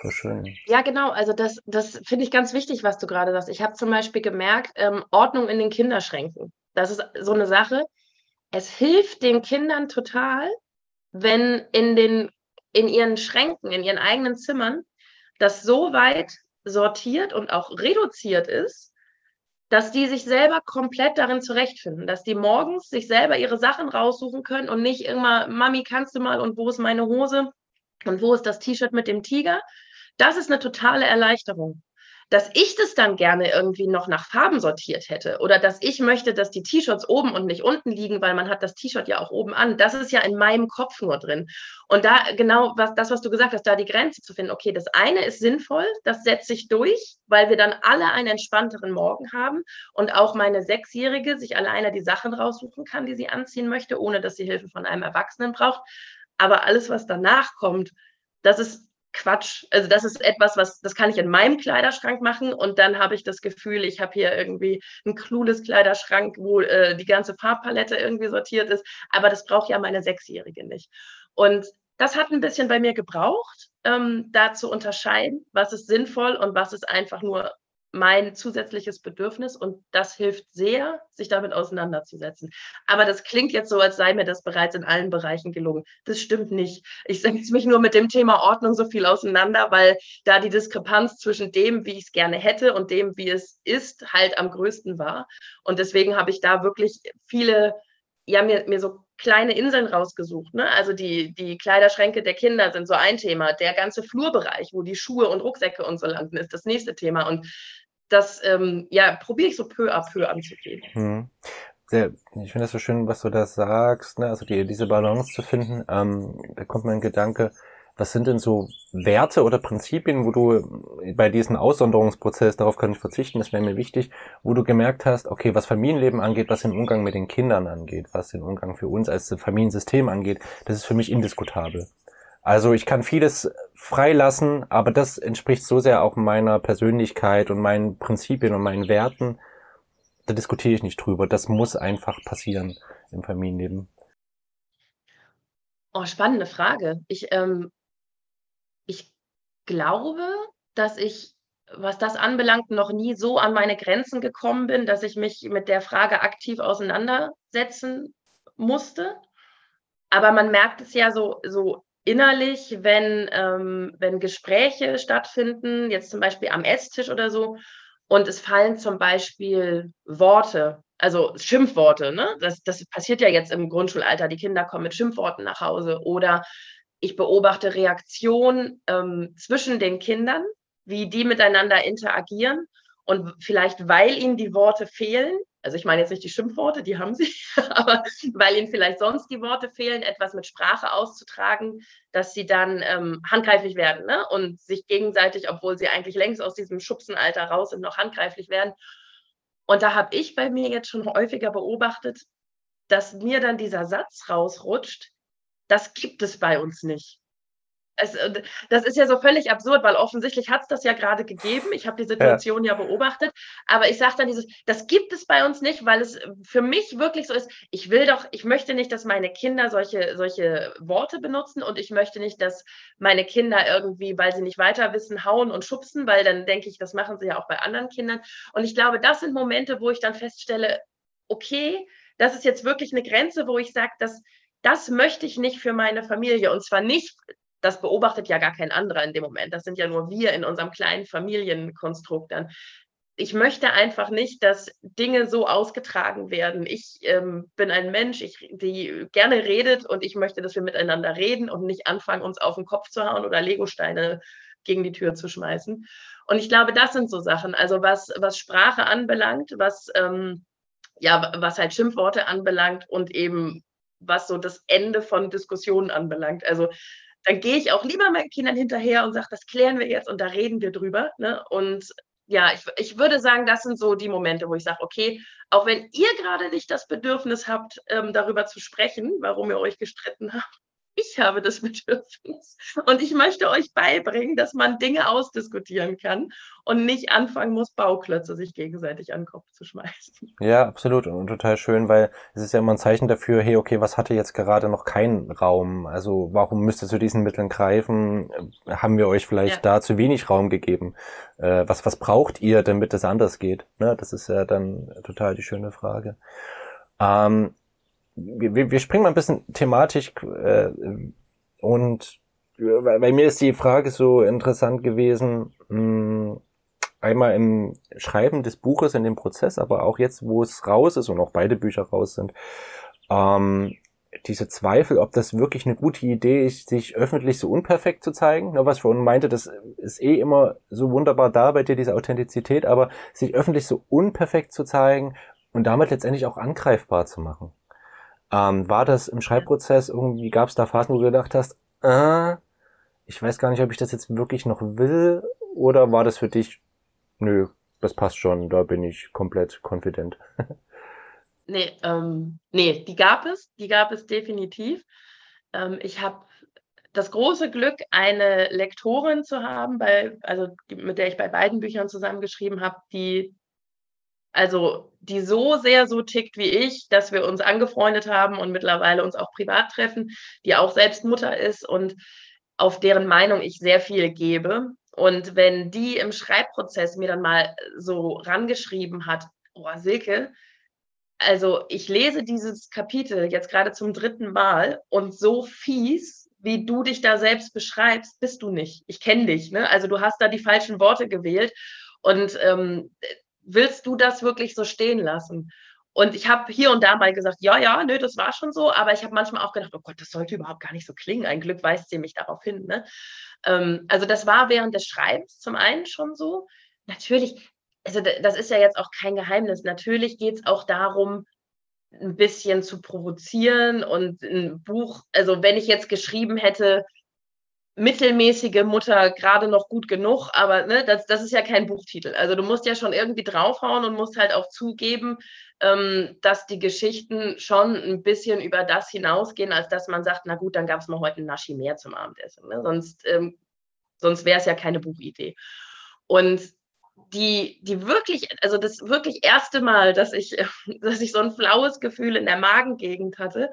C: Voll schön.
B: Ja, genau. Also das, das finde ich ganz wichtig, was du gerade sagst. Ich habe zum Beispiel gemerkt, ähm, Ordnung in den Kinderschränken. Das ist so eine Sache. Es hilft den Kindern total, wenn in den in ihren Schränken, in ihren eigenen Zimmern das so weit sortiert und auch reduziert ist, dass die sich selber komplett darin zurechtfinden, dass die morgens sich selber ihre Sachen raussuchen können und nicht immer, Mami, kannst du mal und wo ist meine Hose und wo ist das T-Shirt mit dem Tiger? Das ist eine totale Erleichterung dass ich das dann gerne irgendwie noch nach Farben sortiert hätte oder dass ich möchte, dass die T-Shirts oben und nicht unten liegen, weil man hat das T-Shirt ja auch oben an. Das ist ja in meinem Kopf nur drin. Und da genau was, das, was du gesagt hast, da die Grenze zu finden. Okay, das eine ist sinnvoll, das setzt sich durch, weil wir dann alle einen entspannteren Morgen haben und auch meine Sechsjährige sich alleine die Sachen raussuchen kann, die sie anziehen möchte, ohne dass sie Hilfe von einem Erwachsenen braucht. Aber alles, was danach kommt, das ist Quatsch. Also das ist etwas, was das kann ich in meinem Kleiderschrank machen und dann habe ich das Gefühl, ich habe hier irgendwie ein cooles Kleiderschrank, wo äh, die ganze Farbpalette irgendwie sortiert ist. Aber das braucht ja meine Sechsjährige nicht. Und das hat ein bisschen bei mir gebraucht, ähm, da zu unterscheiden, was ist sinnvoll und was ist einfach nur mein zusätzliches Bedürfnis und das hilft sehr, sich damit auseinanderzusetzen. Aber das klingt jetzt so, als sei mir das bereits in allen Bereichen gelungen. Das stimmt nicht. Ich setze mich nur mit dem Thema Ordnung so viel auseinander, weil da die Diskrepanz zwischen dem, wie ich es gerne hätte und dem, wie es ist, halt am größten war. Und deswegen habe ich da wirklich viele, ja, mir, mir so kleine Inseln rausgesucht. Ne? Also die, die Kleiderschränke der Kinder sind so ein Thema. Der ganze Flurbereich, wo die Schuhe und Rucksäcke und so landen, ist das nächste Thema. Und das ähm, ja, probiere ich so peu à peu anzugehen. Hm.
C: Sehr, ich finde das so schön, was du da sagst, ne? also die, diese Balance zu finden. Ähm, da kommt mir ein Gedanke, was sind denn so Werte oder Prinzipien, wo du bei diesem Aussonderungsprozess, darauf kann ich verzichten, das wäre mir wichtig, wo du gemerkt hast, okay, was Familienleben angeht, was den Umgang mit den Kindern angeht, was den Umgang für uns als Familiensystem angeht, das ist für mich indiskutabel. Also ich kann vieles freilassen, aber das entspricht so sehr auch meiner Persönlichkeit und meinen Prinzipien und meinen Werten. Da diskutiere ich nicht drüber. Das muss einfach passieren im Familienleben.
B: Oh, spannende Frage. Ich, ähm, ich glaube, dass ich, was das anbelangt, noch nie so an meine Grenzen gekommen bin, dass ich mich mit der Frage aktiv auseinandersetzen musste. Aber man merkt es ja so, so innerlich, wenn, ähm, wenn Gespräche stattfinden, jetzt zum Beispiel am Esstisch oder so, und es fallen zum Beispiel Worte, also Schimpfworte, ne? Das, das passiert ja jetzt im Grundschulalter. Die Kinder kommen mit Schimpfworten nach Hause oder ich beobachte Reaktionen ähm, zwischen den Kindern, wie die miteinander interagieren und vielleicht, weil ihnen die Worte fehlen, also ich meine jetzt nicht die Schimpfworte, die haben sie, <laughs> aber weil ihnen vielleicht sonst die Worte fehlen, etwas mit Sprache auszutragen, dass sie dann ähm, handgreiflich werden ne? und sich gegenseitig, obwohl sie eigentlich längst aus diesem Schubsenalter raus sind, noch handgreiflich werden. Und da habe ich bei mir jetzt schon häufiger beobachtet, dass mir dann dieser Satz rausrutscht, das gibt es bei uns nicht. Es, das ist ja so völlig absurd, weil offensichtlich hat es das ja gerade gegeben. Ich habe die Situation ja, ja beobachtet. Aber ich sage dann dieses, das gibt es bei uns nicht, weil es für mich wirklich so ist, ich will doch, ich möchte nicht, dass meine Kinder solche, solche Worte benutzen und ich möchte nicht, dass meine Kinder irgendwie, weil sie nicht weiter wissen, hauen und schubsen, weil dann denke ich, das machen sie ja auch bei anderen Kindern. Und ich glaube, das sind Momente, wo ich dann feststelle, okay, das ist jetzt wirklich eine Grenze, wo ich sage, dass das möchte ich nicht für meine Familie. Und zwar nicht das beobachtet ja gar kein anderer in dem Moment. Das sind ja nur wir in unserem kleinen Familienkonstrukt dann. Ich möchte einfach nicht, dass Dinge so ausgetragen werden. Ich ähm, bin ein Mensch, ich, die gerne redet und ich möchte, dass wir miteinander reden und nicht anfangen, uns auf den Kopf zu hauen oder Legosteine gegen die Tür zu schmeißen. Und ich glaube, das sind so Sachen. Also was, was Sprache anbelangt, was, ähm, ja, was halt Schimpfworte anbelangt und eben was so das Ende von Diskussionen anbelangt. Also dann gehe ich auch lieber meinen Kindern hinterher und sage, das klären wir jetzt und da reden wir drüber. Ne? Und ja, ich, ich würde sagen, das sind so die Momente, wo ich sage, okay, auch wenn ihr gerade nicht das Bedürfnis habt, ähm, darüber zu sprechen, warum ihr euch gestritten habt, ich habe das <laughs> Bedürfnis. Und ich möchte euch beibringen, dass man Dinge ausdiskutieren kann und nicht anfangen muss, Bauklötze sich gegenseitig an den Kopf zu schmeißen.
C: Ja, absolut. Und total schön, weil es ist ja immer ein Zeichen dafür, hey, okay, was hatte jetzt gerade noch keinen Raum? Also warum müsst ihr zu diesen Mitteln greifen? Haben wir euch vielleicht ja. da zu wenig Raum gegeben? Äh, was, was braucht ihr, damit es anders geht? Ne? Das ist ja dann total die schöne Frage. Ähm, wir, wir springen mal ein bisschen thematisch äh, und bei mir ist die Frage so interessant gewesen, mh, einmal im Schreiben des Buches, in dem Prozess, aber auch jetzt, wo es raus ist und auch beide Bücher raus sind, ähm, diese Zweifel, ob das wirklich eine gute Idee ist, sich öffentlich so unperfekt zu zeigen. Ne, was ich vorhin meinte, das ist eh immer so wunderbar da bei dir, diese Authentizität, aber sich öffentlich so unperfekt zu zeigen und damit letztendlich auch angreifbar zu machen. Ähm, war das im Schreibprozess irgendwie, gab es da Phasen, wo du gedacht hast, äh, ich weiß gar nicht, ob ich das jetzt wirklich noch will, oder war das für dich, nö, das passt schon, da bin ich komplett confident. <laughs>
B: nee, ähm, nee, die gab es, die gab es definitiv. Ähm, ich habe das große Glück, eine Lektorin zu haben, bei, also mit der ich bei beiden Büchern zusammengeschrieben habe, die also die so sehr so tickt wie ich, dass wir uns angefreundet haben und mittlerweile uns auch privat treffen, die auch selbst Mutter ist und auf deren Meinung ich sehr viel gebe. Und wenn die im Schreibprozess mir dann mal so rangeschrieben hat, oh Silke, also ich lese dieses Kapitel jetzt gerade zum dritten Mal und so fies, wie du dich da selbst beschreibst, bist du nicht. Ich kenne dich. Ne? Also du hast da die falschen Worte gewählt. Und ähm, willst du das wirklich so stehen lassen? Und ich habe hier und da mal gesagt, ja, ja, nö, das war schon so, aber ich habe manchmal auch gedacht, oh Gott, das sollte überhaupt gar nicht so klingen. Ein Glück weist sie mich darauf hin. Ne? Ähm, also das war während des Schreibens zum einen schon so. Natürlich, also das ist ja jetzt auch kein Geheimnis. Natürlich geht es auch darum, ein bisschen zu provozieren und ein Buch, also wenn ich jetzt geschrieben hätte, mittelmäßige Mutter gerade noch gut genug, aber ne, das, das ist ja kein Buchtitel. Also du musst ja schon irgendwie draufhauen und musst halt auch zugeben, ähm, dass die Geschichten schon ein bisschen über das hinausgehen, als dass man sagt, na gut, dann gab es mal heute ein Naschi mehr zum Abendessen. Ne? Sonst, ähm, sonst wäre es ja keine Buchidee. Und die, die wirklich, also das wirklich erste Mal, dass ich, <laughs> dass ich so ein flaues Gefühl in der Magengegend hatte,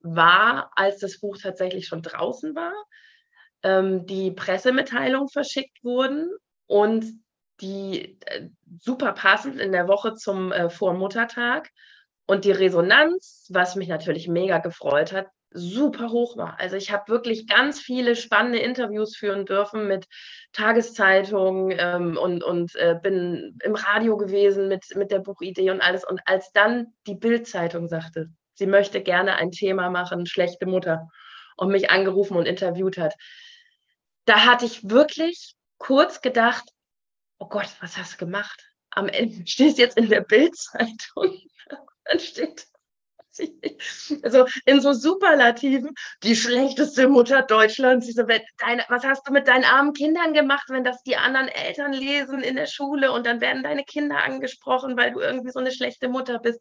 B: war, als das Buch tatsächlich schon draußen war, ähm, die Pressemitteilungen verschickt wurden und die äh, super passend in der Woche zum äh, Vormuttertag und die Resonanz, was mich natürlich mega gefreut hat, super hoch war. Also ich habe wirklich ganz viele spannende Interviews führen dürfen mit Tageszeitungen ähm, und, und äh, bin im Radio gewesen mit, mit der Buchidee und alles. Und als dann die Bildzeitung sagte, sie möchte gerne ein Thema machen, schlechte Mutter, und mich angerufen und interviewt hat, da hatte ich wirklich kurz gedacht, oh Gott, was hast du gemacht? Am Ende <laughs> stehst jetzt in der Bildzeitung. <laughs> Dann steht also in so Superlativen, die schlechteste Mutter Deutschlands. Diese, deine, was hast du mit deinen armen Kindern gemacht, wenn das die anderen Eltern lesen in der Schule und dann werden deine Kinder angesprochen, weil du irgendwie so eine schlechte Mutter bist.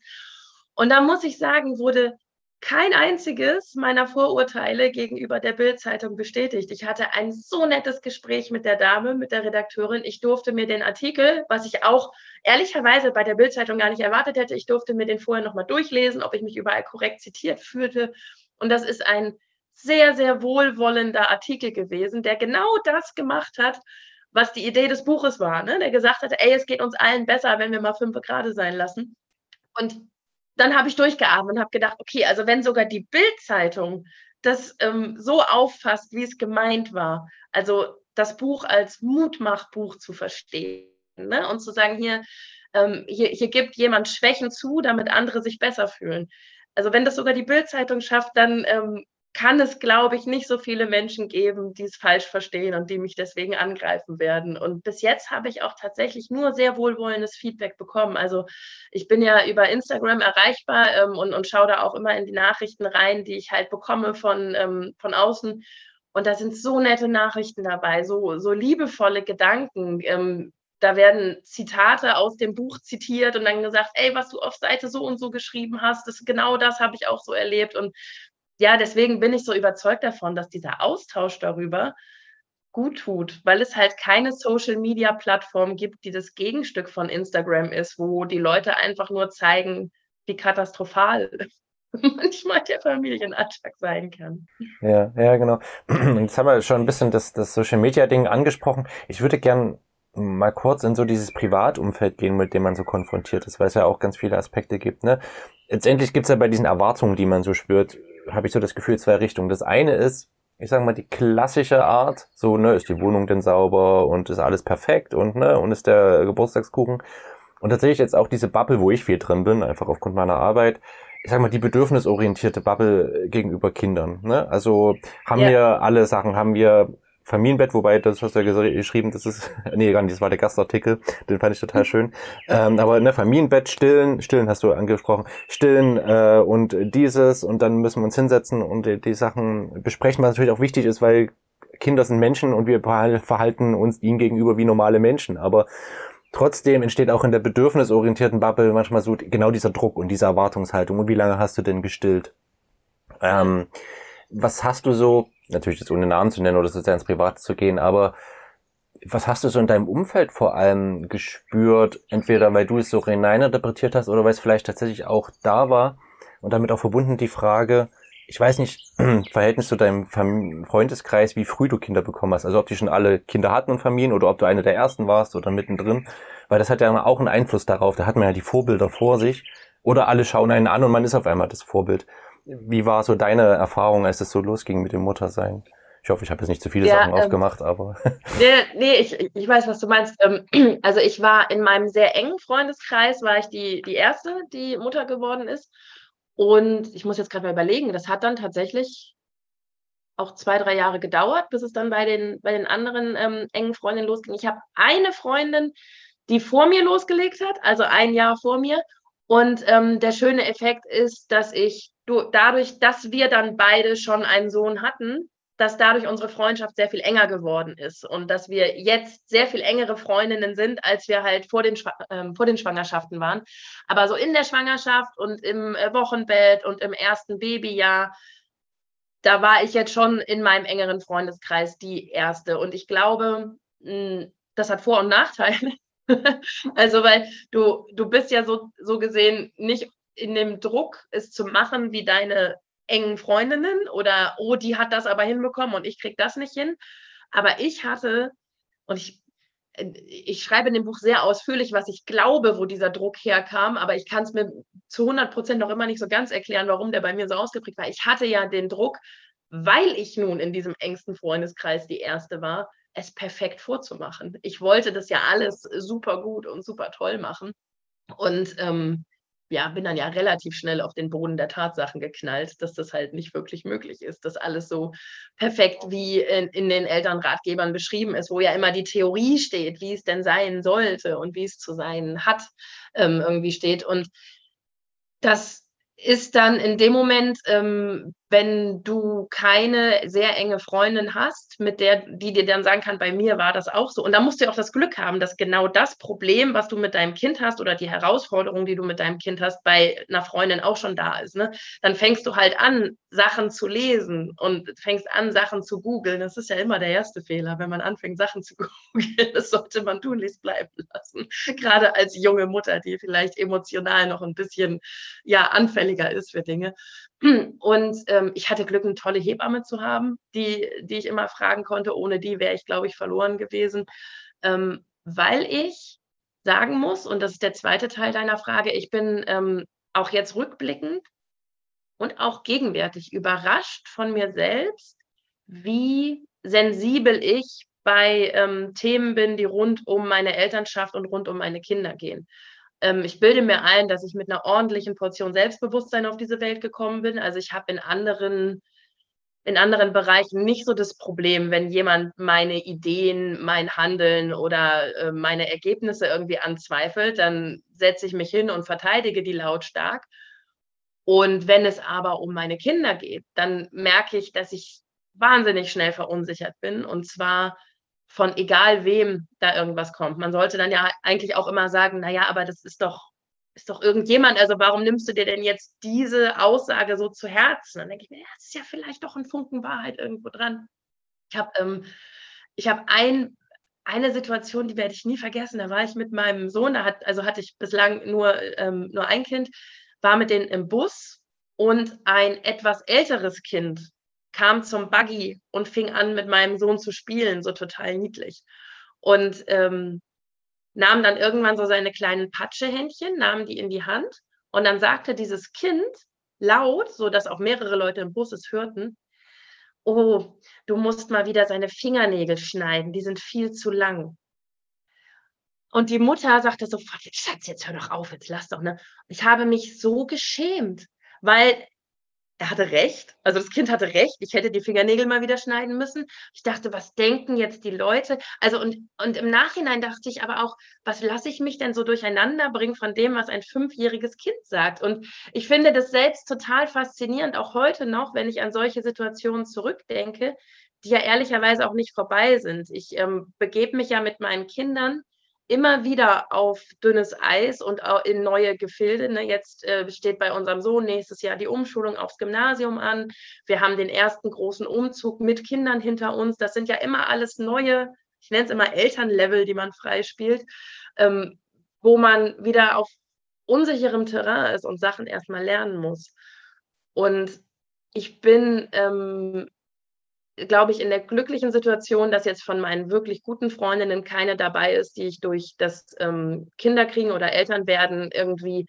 B: Und da muss ich sagen, wurde kein einziges meiner Vorurteile gegenüber der Bild-Zeitung bestätigt. Ich hatte ein so nettes Gespräch mit der Dame, mit der Redakteurin. Ich durfte mir den Artikel, was ich auch ehrlicherweise bei der Bild-Zeitung gar nicht erwartet hätte, ich durfte mir den vorher nochmal durchlesen, ob ich mich überall korrekt zitiert fühlte. Und das ist ein sehr, sehr wohlwollender Artikel gewesen, der genau das gemacht hat, was die Idee des Buches war. Ne? Der gesagt hat, ey, es geht uns allen besser, wenn wir mal fünf gerade sein lassen. Und dann habe ich durchgeatmet und habe gedacht, okay, also wenn sogar die Bild-Zeitung das ähm, so auffasst, wie es gemeint war, also das Buch als Mutmachbuch zu verstehen ne? und zu sagen, hier, ähm, hier, hier gibt jemand Schwächen zu, damit andere sich besser fühlen. Also wenn das sogar die Bild-Zeitung schafft, dann ähm, kann es, glaube ich, nicht so viele Menschen geben, die es falsch verstehen und die mich deswegen angreifen werden. Und bis jetzt habe ich auch tatsächlich nur sehr wohlwollendes Feedback bekommen. Also ich bin ja über Instagram erreichbar ähm, und, und schaue da auch immer in die Nachrichten rein, die ich halt bekomme von, ähm, von außen. Und da sind so nette Nachrichten dabei, so, so liebevolle Gedanken. Ähm, da werden Zitate aus dem Buch zitiert und dann gesagt, ey, was du auf Seite so und so geschrieben hast, das genau das habe ich auch so erlebt. Und ja, deswegen bin ich so überzeugt davon, dass dieser Austausch darüber gut tut, weil es halt keine Social-Media-Plattform gibt, die das Gegenstück von Instagram ist, wo die Leute einfach nur zeigen, wie katastrophal <laughs> manchmal der Familienalltag sein kann.
C: Ja, ja, genau. <clears throat> Jetzt haben wir schon ein bisschen das, das Social-Media-Ding angesprochen. Ich würde gern mal kurz in so dieses Privatumfeld gehen, mit dem man so konfrontiert ist, weil es ja auch ganz viele Aspekte gibt. Ne? Letztendlich gibt es ja bei diesen Erwartungen, die man so spürt, habe ich so das Gefühl, zwei Richtungen. Das eine ist, ich sage mal, die klassische Art, so, ne, ist die Wohnung denn sauber und ist alles perfekt und, ne, und ist der Geburtstagskuchen. Und tatsächlich jetzt auch diese Bubble, wo ich viel drin bin, einfach aufgrund meiner Arbeit, ich sag mal, die bedürfnisorientierte Bubble gegenüber Kindern. Ne? Also haben ja. wir alle Sachen, haben wir Familienbett, wobei das hast du ja geschrieben, das ist, <laughs> nee, gar nicht, das war der Gastartikel, den fand ich total schön. Ähm, aber ne, Familienbett, stillen, stillen hast du angesprochen, stillen äh, und dieses und dann müssen wir uns hinsetzen und die, die Sachen besprechen, was natürlich auch wichtig ist, weil Kinder sind Menschen und wir verhalten uns ihnen gegenüber wie normale Menschen, aber trotzdem entsteht auch in der bedürfnisorientierten Bubble manchmal so genau dieser Druck und diese Erwartungshaltung. Und wie lange hast du denn gestillt? Ähm, was hast du so natürlich jetzt ohne Namen zu nennen oder so sehr ins Private zu gehen, aber was hast du so in deinem Umfeld vor allem gespürt? Entweder weil du es so hinein interpretiert hast oder weil es vielleicht tatsächlich auch da war und damit auch verbunden die Frage, ich weiß nicht, <clears throat> Verhältnis zu deinem Freundeskreis, wie früh du Kinder bekommen hast. Also ob die schon alle Kinder hatten und Familien oder ob du eine der ersten warst oder mittendrin. Weil das hat ja auch einen Einfluss darauf. Da hat man ja die Vorbilder vor sich. Oder alle schauen einen an und man ist auf einmal das Vorbild. Wie war so deine Erfahrung, als es so losging mit dem Muttersein? Ich hoffe, ich habe jetzt nicht zu viele ja, Sachen ähm, aufgemacht, aber. <laughs>
B: Nee, nee ich, ich weiß, was du meinst. Ähm, <clears throat> also ich war in meinem sehr engen Freundeskreis, war ich die, die erste, die Mutter geworden ist. Und ich muss jetzt gerade mal überlegen, das hat dann tatsächlich auch zwei, drei Jahre gedauert, bis es dann bei den, bei den anderen ähm, engen Freundinnen losging. Ich habe eine Freundin, die vor mir losgelegt hat, also ein Jahr vor mir. Und ähm, der schöne Effekt ist, dass ich du, dadurch, dass wir dann beide schon einen Sohn hatten, dass dadurch unsere Freundschaft sehr viel enger geworden ist und dass wir jetzt sehr viel engere Freundinnen sind, als wir halt vor den, ähm, vor den Schwangerschaften waren. Aber so in der Schwangerschaft und im äh, Wochenbett und im ersten Babyjahr, da war ich jetzt schon in meinem engeren Freundeskreis die erste. Und ich glaube, hm, das hat Vor- und Nachteile. <laughs> also, weil du, du bist ja so, so gesehen nicht in dem Druck, es zu machen wie deine engen Freundinnen oder oh, die hat das aber hinbekommen und ich kriege das nicht hin. Aber ich hatte, und ich, äh, ich schreibe in dem Buch sehr ausführlich, was ich glaube, wo dieser Druck herkam, aber ich kann es mir zu 100 Prozent noch immer nicht so ganz erklären, warum der bei mir so ausgeprägt war. Ich hatte ja den Druck, weil ich nun in diesem engsten Freundeskreis die erste war, es perfekt vorzumachen. Ich wollte das ja alles super gut und super toll machen. Und ähm, ja, bin dann ja relativ schnell auf den Boden der Tatsachen geknallt, dass das halt nicht wirklich möglich ist, dass alles so perfekt wie in, in, den Elternratgebern beschrieben ist, wo ja immer die Theorie steht, wie es denn sein sollte und wie es zu sein hat, ähm, irgendwie steht. Und das ist dann in dem Moment, ähm, wenn du keine sehr enge Freundin hast, mit der, die dir dann sagen kann, bei mir war das auch so. Und da musst du ja auch das Glück haben, dass genau das Problem, was du mit deinem Kind hast oder die Herausforderung, die du mit deinem Kind hast, bei einer Freundin auch schon da ist. Ne? Dann fängst du halt an, Sachen zu lesen und fängst an, Sachen zu googeln. Das ist ja immer der erste Fehler, wenn man anfängt, Sachen zu <laughs> googeln. Das sollte man tunlichst bleiben lassen. Gerade als junge Mutter, die vielleicht emotional noch ein bisschen ja, anfälliger ist für Dinge. Und ähm, ich hatte Glück, eine tolle Hebamme zu haben, die, die ich immer fragen konnte. Ohne die wäre ich, glaube ich, verloren gewesen. Ähm, weil ich sagen muss, und das ist der zweite Teil deiner Frage, ich bin ähm, auch jetzt rückblickend und auch gegenwärtig überrascht von mir selbst, wie sensibel ich bei ähm, Themen bin, die rund um meine Elternschaft und rund um meine Kinder gehen. Ähm, ich bilde mir ein, dass ich mit einer ordentlichen Portion Selbstbewusstsein auf diese Welt gekommen bin. Also ich habe in anderen in anderen Bereichen nicht so das Problem, wenn jemand meine Ideen, mein Handeln oder äh, meine Ergebnisse irgendwie anzweifelt, dann setze ich mich hin und verteidige die lautstark. Und wenn es aber um meine Kinder geht, dann merke ich, dass ich wahnsinnig schnell verunsichert bin. Und zwar von egal wem da irgendwas kommt. Man sollte dann ja eigentlich auch immer sagen, naja, aber das ist doch, ist doch irgendjemand, also warum nimmst du dir denn jetzt diese Aussage so zu Herzen? Dann denke ich mir, ja, das ist ja vielleicht doch ein Funken Wahrheit irgendwo dran. Ich habe ähm, hab ein, eine Situation, die werde ich nie vergessen. Da war ich mit meinem Sohn, da hat, also hatte ich bislang nur, ähm, nur ein Kind, war mit denen im Bus und ein etwas älteres Kind kam zum Buggy und fing an, mit meinem Sohn zu spielen, so total niedlich. Und ähm, nahm dann irgendwann so seine kleinen Patschehändchen, nahm die in die Hand und dann sagte dieses Kind laut, so dass auch mehrere Leute im Bus es hörten, oh, du musst mal wieder seine Fingernägel schneiden, die sind viel zu lang. Und die Mutter sagte sofort, Schatz, jetzt hör doch auf, jetzt lass doch, ne? Ich habe mich so geschämt, weil er hatte recht. Also das Kind hatte recht. Ich hätte die Fingernägel mal wieder schneiden müssen. Ich dachte, was denken jetzt die Leute? Also und, und im Nachhinein dachte ich aber auch, was lasse ich mich denn so durcheinander bringen von dem, was ein fünfjähriges Kind sagt? Und ich finde das selbst total faszinierend, auch heute noch, wenn ich an solche Situationen zurückdenke, die ja ehrlicherweise auch nicht vorbei sind. Ich ähm, begebe mich ja mit meinen Kindern immer wieder auf dünnes Eis und in neue Gefilde. Ne? Jetzt äh, steht bei unserem Sohn nächstes Jahr die Umschulung aufs Gymnasium an. Wir haben den ersten großen Umzug mit Kindern hinter uns. Das sind ja immer alles neue, ich nenne es immer Elternlevel, die man freispielt, ähm, wo man wieder auf unsicherem Terrain ist und Sachen erstmal lernen muss. Und ich bin ähm, glaube ich, in der glücklichen Situation, dass jetzt von meinen wirklich guten Freundinnen keine dabei ist, die ich durch das ähm, Kinderkriegen oder Elternwerden irgendwie,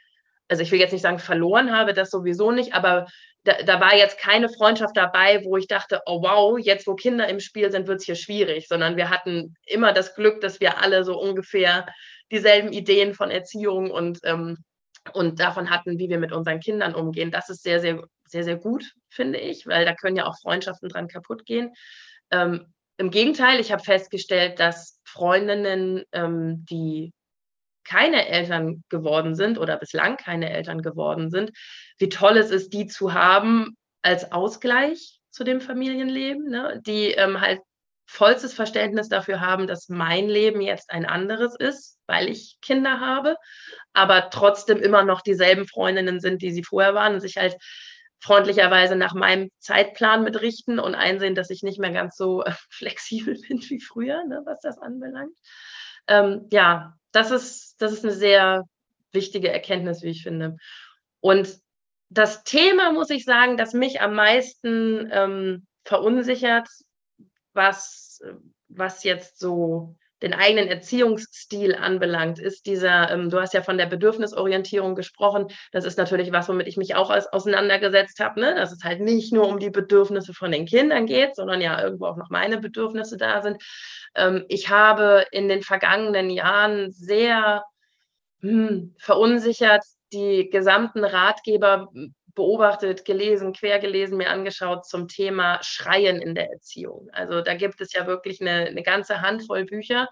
B: also ich will jetzt nicht sagen verloren habe, das sowieso nicht, aber da, da war jetzt keine Freundschaft dabei, wo ich dachte, oh wow, jetzt wo Kinder im Spiel sind, wird es hier schwierig, sondern wir hatten immer das Glück, dass wir alle so ungefähr dieselben Ideen von Erziehung und ähm, und davon hatten, wie wir mit unseren Kindern umgehen. Das ist sehr, sehr, sehr, sehr gut, finde ich, weil da können ja auch Freundschaften dran kaputt gehen. Ähm, Im Gegenteil, ich habe festgestellt, dass Freundinnen, ähm, die keine Eltern geworden sind oder bislang keine Eltern geworden sind, wie toll es ist, die zu haben als Ausgleich zu dem Familienleben, ne? die ähm, halt vollstes Verständnis dafür haben, dass mein Leben jetzt ein anderes ist, weil ich Kinder habe, aber trotzdem immer noch dieselben Freundinnen sind, die sie vorher waren und sich halt freundlicherweise nach meinem Zeitplan mitrichten und einsehen, dass ich nicht mehr ganz so äh, <laughs> flexibel bin wie früher, ne, was das anbelangt. Ähm, ja, das ist, das ist eine sehr wichtige Erkenntnis, wie ich finde. Und das Thema, muss ich sagen, das mich am meisten ähm, verunsichert, was, was jetzt so den eigenen Erziehungsstil anbelangt, ist dieser, ähm, du hast ja von der Bedürfnisorientierung gesprochen, das ist natürlich was, womit ich mich auch aus, auseinandergesetzt habe, ne? dass es halt nicht nur um die Bedürfnisse von den Kindern geht, sondern ja irgendwo auch noch meine Bedürfnisse da sind. Ähm, ich habe in den vergangenen Jahren sehr hm, verunsichert die gesamten Ratgeber beobachtet, gelesen, quer gelesen, mir angeschaut zum Thema Schreien in der Erziehung. Also da gibt es ja wirklich eine, eine ganze Handvoll Bücher,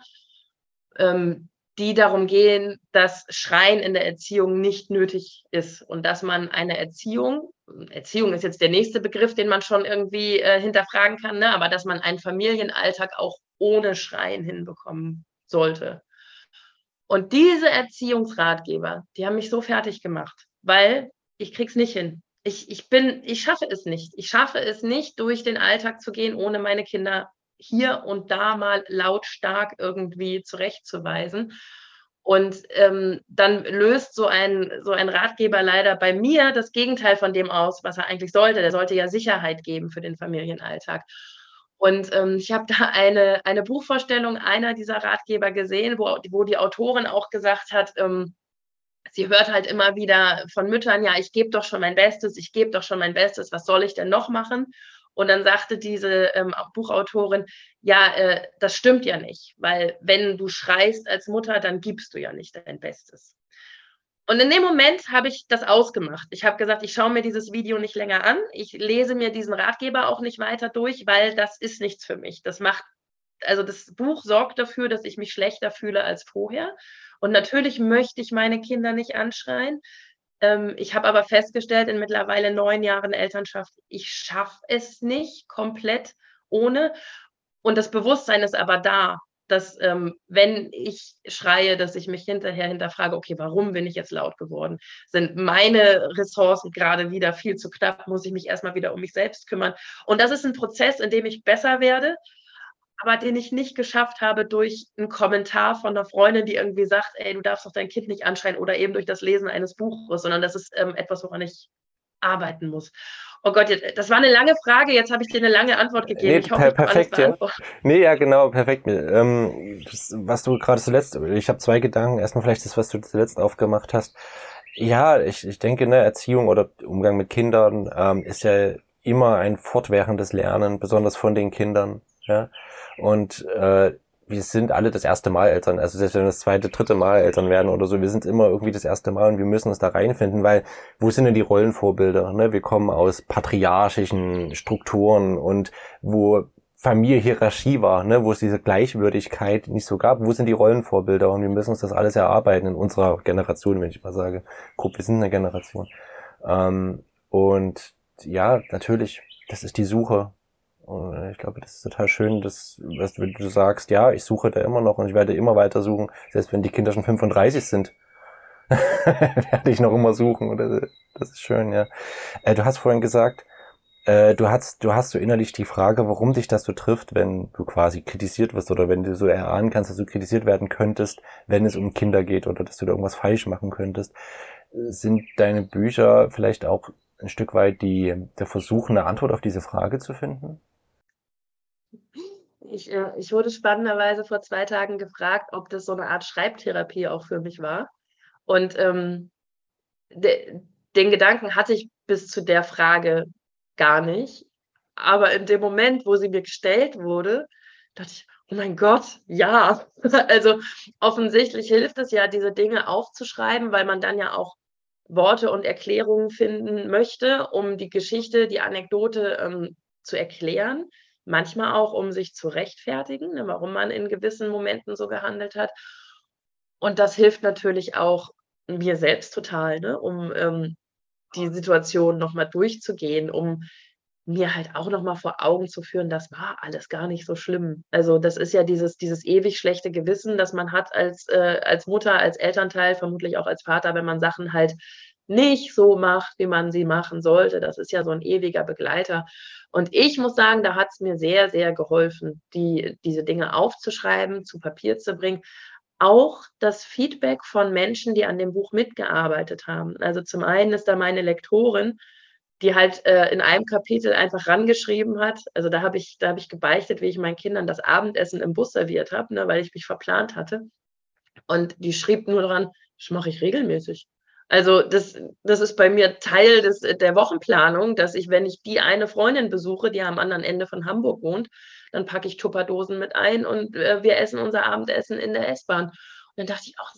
B: ähm, die darum gehen, dass Schreien in der Erziehung nicht nötig ist und dass man eine Erziehung, Erziehung ist jetzt der nächste Begriff, den man schon irgendwie äh, hinterfragen kann, ne? aber dass man einen Familienalltag auch ohne Schreien hinbekommen sollte. Und diese Erziehungsratgeber, die haben mich so fertig gemacht, weil ich krieg's nicht hin. Ich, ich bin, ich schaffe es nicht. Ich schaffe es nicht, durch den Alltag zu gehen, ohne meine Kinder hier und da mal lautstark irgendwie zurechtzuweisen. Und ähm, dann löst so ein, so ein Ratgeber leider bei mir das Gegenteil von dem aus, was er eigentlich sollte. Der sollte ja Sicherheit geben für den Familienalltag. Und ähm, ich habe da eine, eine Buchvorstellung einer dieser Ratgeber gesehen, wo, wo die Autorin auch gesagt hat, ähm, sie hört halt immer wieder von Müttern, ja, ich gebe doch schon mein Bestes, ich gebe doch schon mein Bestes, was soll ich denn noch machen? Und dann sagte diese ähm, Buchautorin, ja, äh, das stimmt ja nicht, weil wenn du schreist als Mutter, dann gibst du ja nicht dein Bestes. Und in dem Moment habe ich das ausgemacht. Ich habe gesagt, ich schaue mir dieses Video nicht länger an. Ich lese mir diesen Ratgeber auch nicht weiter durch, weil das ist nichts für mich. Das macht, also das Buch sorgt dafür, dass ich mich schlechter fühle als vorher. Und natürlich möchte ich meine Kinder nicht anschreien. Ähm, ich habe aber festgestellt in mittlerweile neun Jahren Elternschaft, ich schaffe es nicht komplett ohne. Und das Bewusstsein ist aber da, dass ähm, wenn ich schreie, dass ich mich hinterher hinterfrage, okay, warum bin ich jetzt laut geworden? Sind meine Ressourcen gerade wieder viel zu knapp? Muss ich mich erstmal wieder um mich selbst kümmern? Und das ist ein Prozess, in dem ich besser werde aber den ich nicht geschafft habe durch einen Kommentar von einer Freundin, die irgendwie sagt, ey, du darfst doch dein Kind nicht anschreien oder eben durch das Lesen eines Buches, sondern das ist ähm, etwas, woran ich arbeiten muss. Oh Gott, jetzt, das war eine lange Frage, jetzt habe ich dir eine lange Antwort gegeben. Nee,
C: ich hoffe, per perfekt, ja. Nee, ja, genau, perfekt. Ähm, was du gerade zuletzt, ich habe zwei Gedanken. Erstmal vielleicht das, was du zuletzt aufgemacht hast. Ja, ich, ich denke, ne, Erziehung oder Umgang mit Kindern ähm, ist ja immer ein fortwährendes Lernen, besonders von den Kindern. Ja? Und äh, wir sind alle das erste Mal Eltern. Also selbst wenn wir das zweite, dritte Mal Eltern werden oder so, wir sind immer irgendwie das erste Mal und wir müssen uns da reinfinden, weil wo sind denn die Rollenvorbilder? Ne? Wir kommen aus patriarchischen Strukturen und wo Familie Hierarchie war, ne, wo es diese Gleichwürdigkeit nicht so gab. Wo sind die Rollenvorbilder? Und wir müssen uns das alles erarbeiten in unserer Generation, wenn ich mal sage. Guck, wir sind eine Generation. Ähm, und ja, natürlich, das ist die Suche und ich glaube, das ist total schön, dass, dass du sagst, ja, ich suche da immer noch und ich werde immer weiter suchen, selbst wenn die Kinder schon 35 sind. <laughs> werde ich noch immer suchen. Und das, ist schön, ja. Äh, du hast vorhin gesagt, äh, du hast, du hast so innerlich die Frage, warum dich das so trifft, wenn du quasi kritisiert wirst oder wenn du so erahnen kannst, dass du kritisiert werden könntest, wenn es um Kinder geht oder dass du da irgendwas falsch machen könntest. Sind deine Bücher vielleicht auch ein Stück weit die, der Versuch, eine Antwort auf diese Frage zu finden?
B: Ich, äh, ich wurde spannenderweise vor zwei Tagen gefragt, ob das so eine Art Schreibtherapie auch für mich war. Und ähm, de, den Gedanken hatte ich bis zu der Frage gar nicht. Aber in dem Moment, wo sie mir gestellt wurde, dachte ich, oh mein Gott, ja. <laughs> also offensichtlich hilft es ja, diese Dinge aufzuschreiben, weil man dann ja auch Worte und Erklärungen finden möchte, um die Geschichte, die Anekdote ähm, zu erklären manchmal auch, um sich zu rechtfertigen, ne, warum man in gewissen Momenten so gehandelt hat. Und das hilft natürlich auch mir selbst total, ne, um ähm, die Situation nochmal durchzugehen, um mir halt auch noch mal vor Augen zu führen, das war alles gar nicht so schlimm. Also, das ist ja dieses dieses ewig schlechte Gewissen, das man hat als äh, als Mutter, als Elternteil, vermutlich auch als Vater, wenn man Sachen halt nicht so macht, wie man sie machen sollte. Das ist ja so ein ewiger Begleiter. Und ich muss sagen, da hat es mir sehr, sehr geholfen, die diese Dinge aufzuschreiben, zu Papier zu bringen. Auch das Feedback von Menschen, die an dem Buch mitgearbeitet haben. Also, zum einen ist da meine Lektorin, die halt äh, in einem Kapitel einfach rangeschrieben hat. Also da habe ich, da ich gebeichtet, wie ich meinen Kindern das Abendessen im Bus serviert habe, ne, weil ich mich verplant hatte. Und die schrieb nur dran, das mache ich regelmäßig. Also das, das ist bei mir Teil des, der Wochenplanung, dass ich, wenn ich die eine Freundin besuche, die am anderen Ende von Hamburg wohnt, dann packe ich Tupperdosen mit ein und äh, wir essen unser Abendessen in der S-Bahn. Und dann dachte ich auch,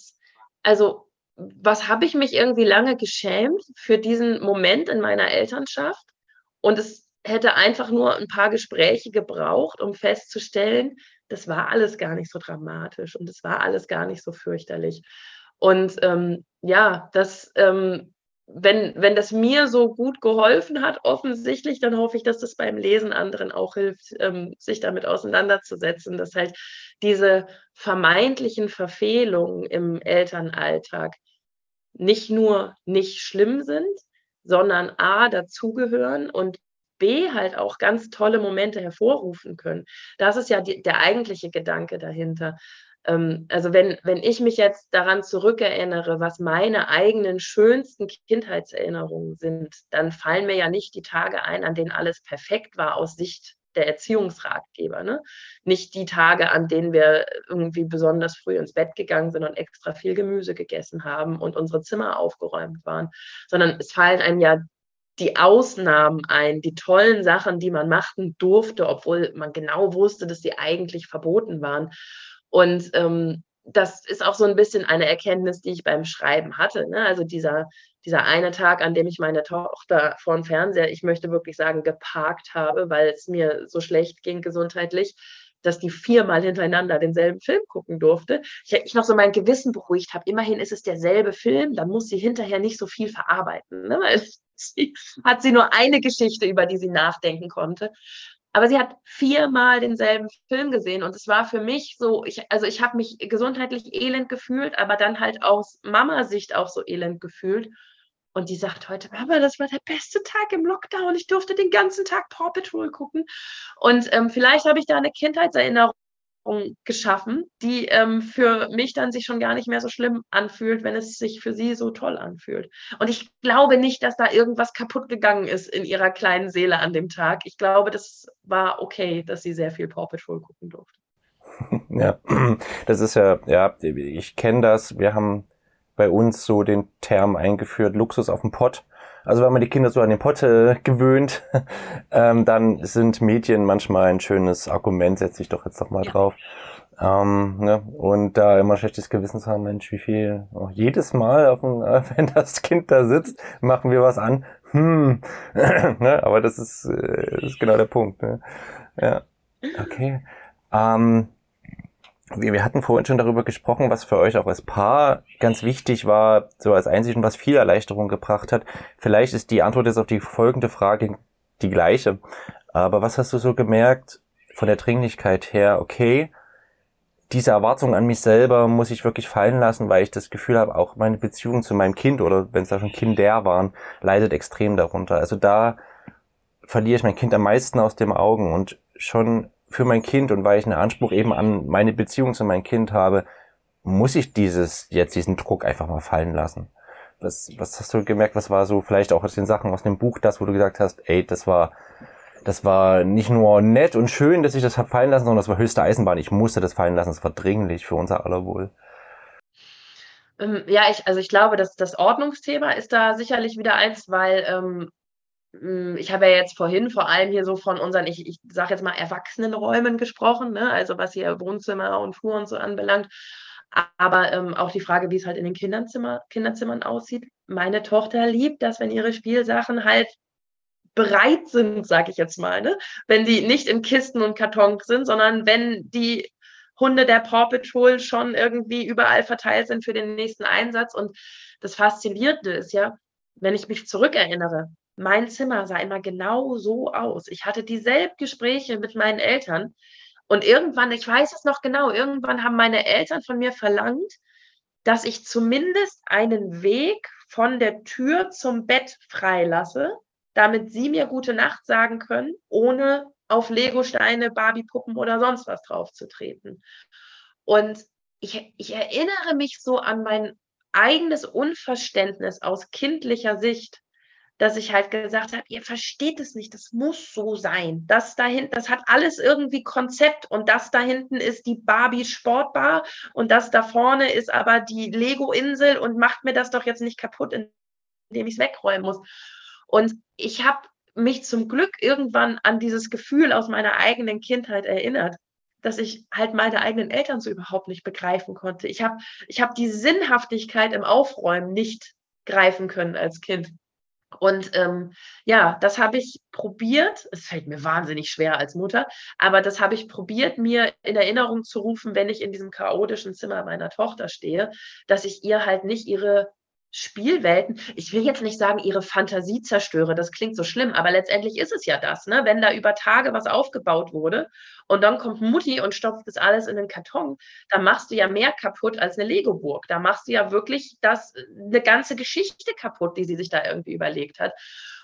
B: also was habe ich mich irgendwie lange geschämt für diesen Moment in meiner Elternschaft? Und es hätte einfach nur ein paar Gespräche gebraucht, um festzustellen, das war alles gar nicht so dramatisch und es war alles gar nicht so fürchterlich. Und ähm, ja, das, ähm, wenn, wenn das mir so gut geholfen hat, offensichtlich, dann hoffe ich, dass das beim Lesen anderen auch hilft, ähm, sich damit auseinanderzusetzen, dass halt diese vermeintlichen Verfehlungen im Elternalltag nicht nur nicht schlimm sind, sondern A, dazugehören und B, halt auch ganz tolle Momente hervorrufen können. Das ist ja die, der eigentliche Gedanke dahinter. Ähm, also wenn, wenn ich mich jetzt daran zurückerinnere, was meine eigenen schönsten Kindheitserinnerungen sind, dann fallen mir ja nicht die Tage ein, an denen alles perfekt war aus Sicht der Erziehungsratgeber. Ne? Nicht die Tage, an denen wir irgendwie besonders früh ins Bett gegangen sind und extra viel Gemüse gegessen haben und unsere Zimmer aufgeräumt waren, sondern es fallen einem ja die Ausnahmen ein, die tollen Sachen, die man machen durfte, obwohl man genau wusste, dass sie eigentlich verboten waren. Und ähm, das ist auch so ein bisschen eine Erkenntnis, die ich beim Schreiben hatte. Ne? Also dieser, dieser eine Tag, an dem ich meine Tochter vor dem Fernseher, ich möchte wirklich sagen, geparkt habe, weil es mir so schlecht ging gesundheitlich, dass die viermal hintereinander denselben Film gucken durfte. Ich, ich noch so mein Gewissen beruhigt habe. Immerhin ist es derselbe Film, dann muss sie hinterher nicht so viel verarbeiten, ne? <laughs> weil sie, hat sie nur eine Geschichte, über die sie nachdenken konnte. Aber sie hat viermal denselben Film gesehen und es war für mich so, ich, also ich habe mich gesundheitlich elend gefühlt, aber dann halt aus Mama-Sicht auch so elend gefühlt. Und die sagt heute, Mama, das war der beste Tag im Lockdown. Ich durfte den ganzen Tag Paw Patrol gucken. Und ähm, vielleicht habe ich da eine Kindheitserinnerung geschaffen, die ähm, für mich dann sich schon gar nicht mehr so schlimm anfühlt, wenn es sich für sie so toll anfühlt. Und ich glaube nicht, dass da irgendwas kaputt gegangen ist in ihrer kleinen Seele an dem Tag. Ich glaube, das war okay, dass sie sehr viel Paw Patrol gucken durfte. <laughs>
C: Ja, das ist ja, ja, ich kenne das. Wir haben bei uns so den Term eingeführt, Luxus auf dem Pott. Also wenn man die Kinder so an den Pott äh, gewöhnt, <laughs> ähm, dann sind Medien manchmal ein schönes Argument, setze ich doch jetzt doch mal ja. drauf. Ähm, ne? Und da immer schlechtes Gewissen zu haben, Mensch, wie viel, auch jedes Mal, auf dem, äh, <laughs> wenn das Kind da sitzt, machen wir was an. Hm. <clears throat> ne? Aber das ist, äh, das ist genau der Punkt. Ne? Ja. <laughs> Okay. Ähm, wir, hatten vorhin schon darüber gesprochen, was für euch auch als Paar ganz wichtig war, so als und was viel Erleichterung gebracht hat. Vielleicht ist die Antwort jetzt auf die folgende Frage die gleiche. Aber was hast du so gemerkt von der Dringlichkeit her? Okay, diese Erwartung an mich selber muss ich wirklich fallen lassen, weil ich das Gefühl habe, auch meine Beziehung zu meinem Kind oder wenn es da schon Kinder waren, leidet extrem darunter. Also da verliere ich mein Kind am meisten aus dem Augen und schon für mein Kind und weil ich einen Anspruch eben an meine Beziehung zu meinem Kind habe, muss ich dieses, jetzt diesen Druck einfach mal fallen lassen. Was, was hast du gemerkt, was war so vielleicht auch aus den Sachen aus dem Buch das, wo du gesagt hast, ey, das war, das war nicht nur nett und schön, dass ich das hab fallen lassen, sondern das war höchste Eisenbahn. Ich musste das fallen lassen, es war dringlich für unser aller Wohl.
B: Ähm, ja, ich, also ich glaube, dass das Ordnungsthema ist da sicherlich wieder eins, weil ähm, hm, ich habe ja jetzt vorhin vor allem hier so von unseren, ich, ich sage jetzt mal Erwachsenenräumen gesprochen, ne? also was hier Wohnzimmer und Flur und so anbelangt. Aber ähm, auch die Frage, wie es halt in den Kinderzimmer, Kinderzimmern aussieht. Meine Tochter liebt das, wenn ihre Spielsachen halt bereit sind, sage ich jetzt mal. Ne? Wenn die nicht in Kisten und Kartons sind, sondern wenn die Hunde der Paw Patrol schon irgendwie überall verteilt sind für den nächsten Einsatz. Und das Faszinierende ist ja, wenn ich mich zurückerinnere, mein Zimmer sah immer genau so aus. Ich hatte dieselben Gespräche mit meinen Eltern. Und irgendwann, ich weiß es noch genau, irgendwann haben meine Eltern von mir verlangt, dass ich zumindest einen Weg von der Tür zum Bett freilasse, damit sie mir gute Nacht sagen können, ohne auf Legosteine, Barbiepuppen oder sonst was draufzutreten. Und ich, ich erinnere mich so an mein eigenes Unverständnis aus kindlicher Sicht, dass ich halt gesagt habe, ihr versteht es nicht, das muss so sein. Das da hinten, das hat alles irgendwie Konzept und das da hinten ist die Barbie Sportbar und das da vorne ist aber die Lego Insel und macht mir das doch jetzt nicht kaputt, indem ich es wegräumen muss. Und ich habe mich zum Glück irgendwann an dieses Gefühl aus meiner eigenen Kindheit erinnert, dass ich halt meine eigenen Eltern so überhaupt nicht begreifen konnte. Ich habe ich hab die Sinnhaftigkeit im Aufräumen nicht greifen können als Kind. Und ähm, ja, das habe ich probiert. Es fällt mir wahnsinnig schwer als Mutter, aber das habe ich probiert, mir in Erinnerung zu rufen, wenn ich in diesem chaotischen Zimmer meiner Tochter stehe, dass ich ihr halt nicht ihre Spielwelten, ich will jetzt nicht sagen, ihre Fantasie zerstöre, das klingt so schlimm, aber letztendlich ist es ja das, ne? Wenn da über Tage was aufgebaut wurde und dann kommt Mutti und stopft das alles in den Karton, dann machst du ja mehr kaputt als eine Lego-Burg. Da machst du ja wirklich das, eine ganze Geschichte kaputt, die sie sich da irgendwie überlegt hat.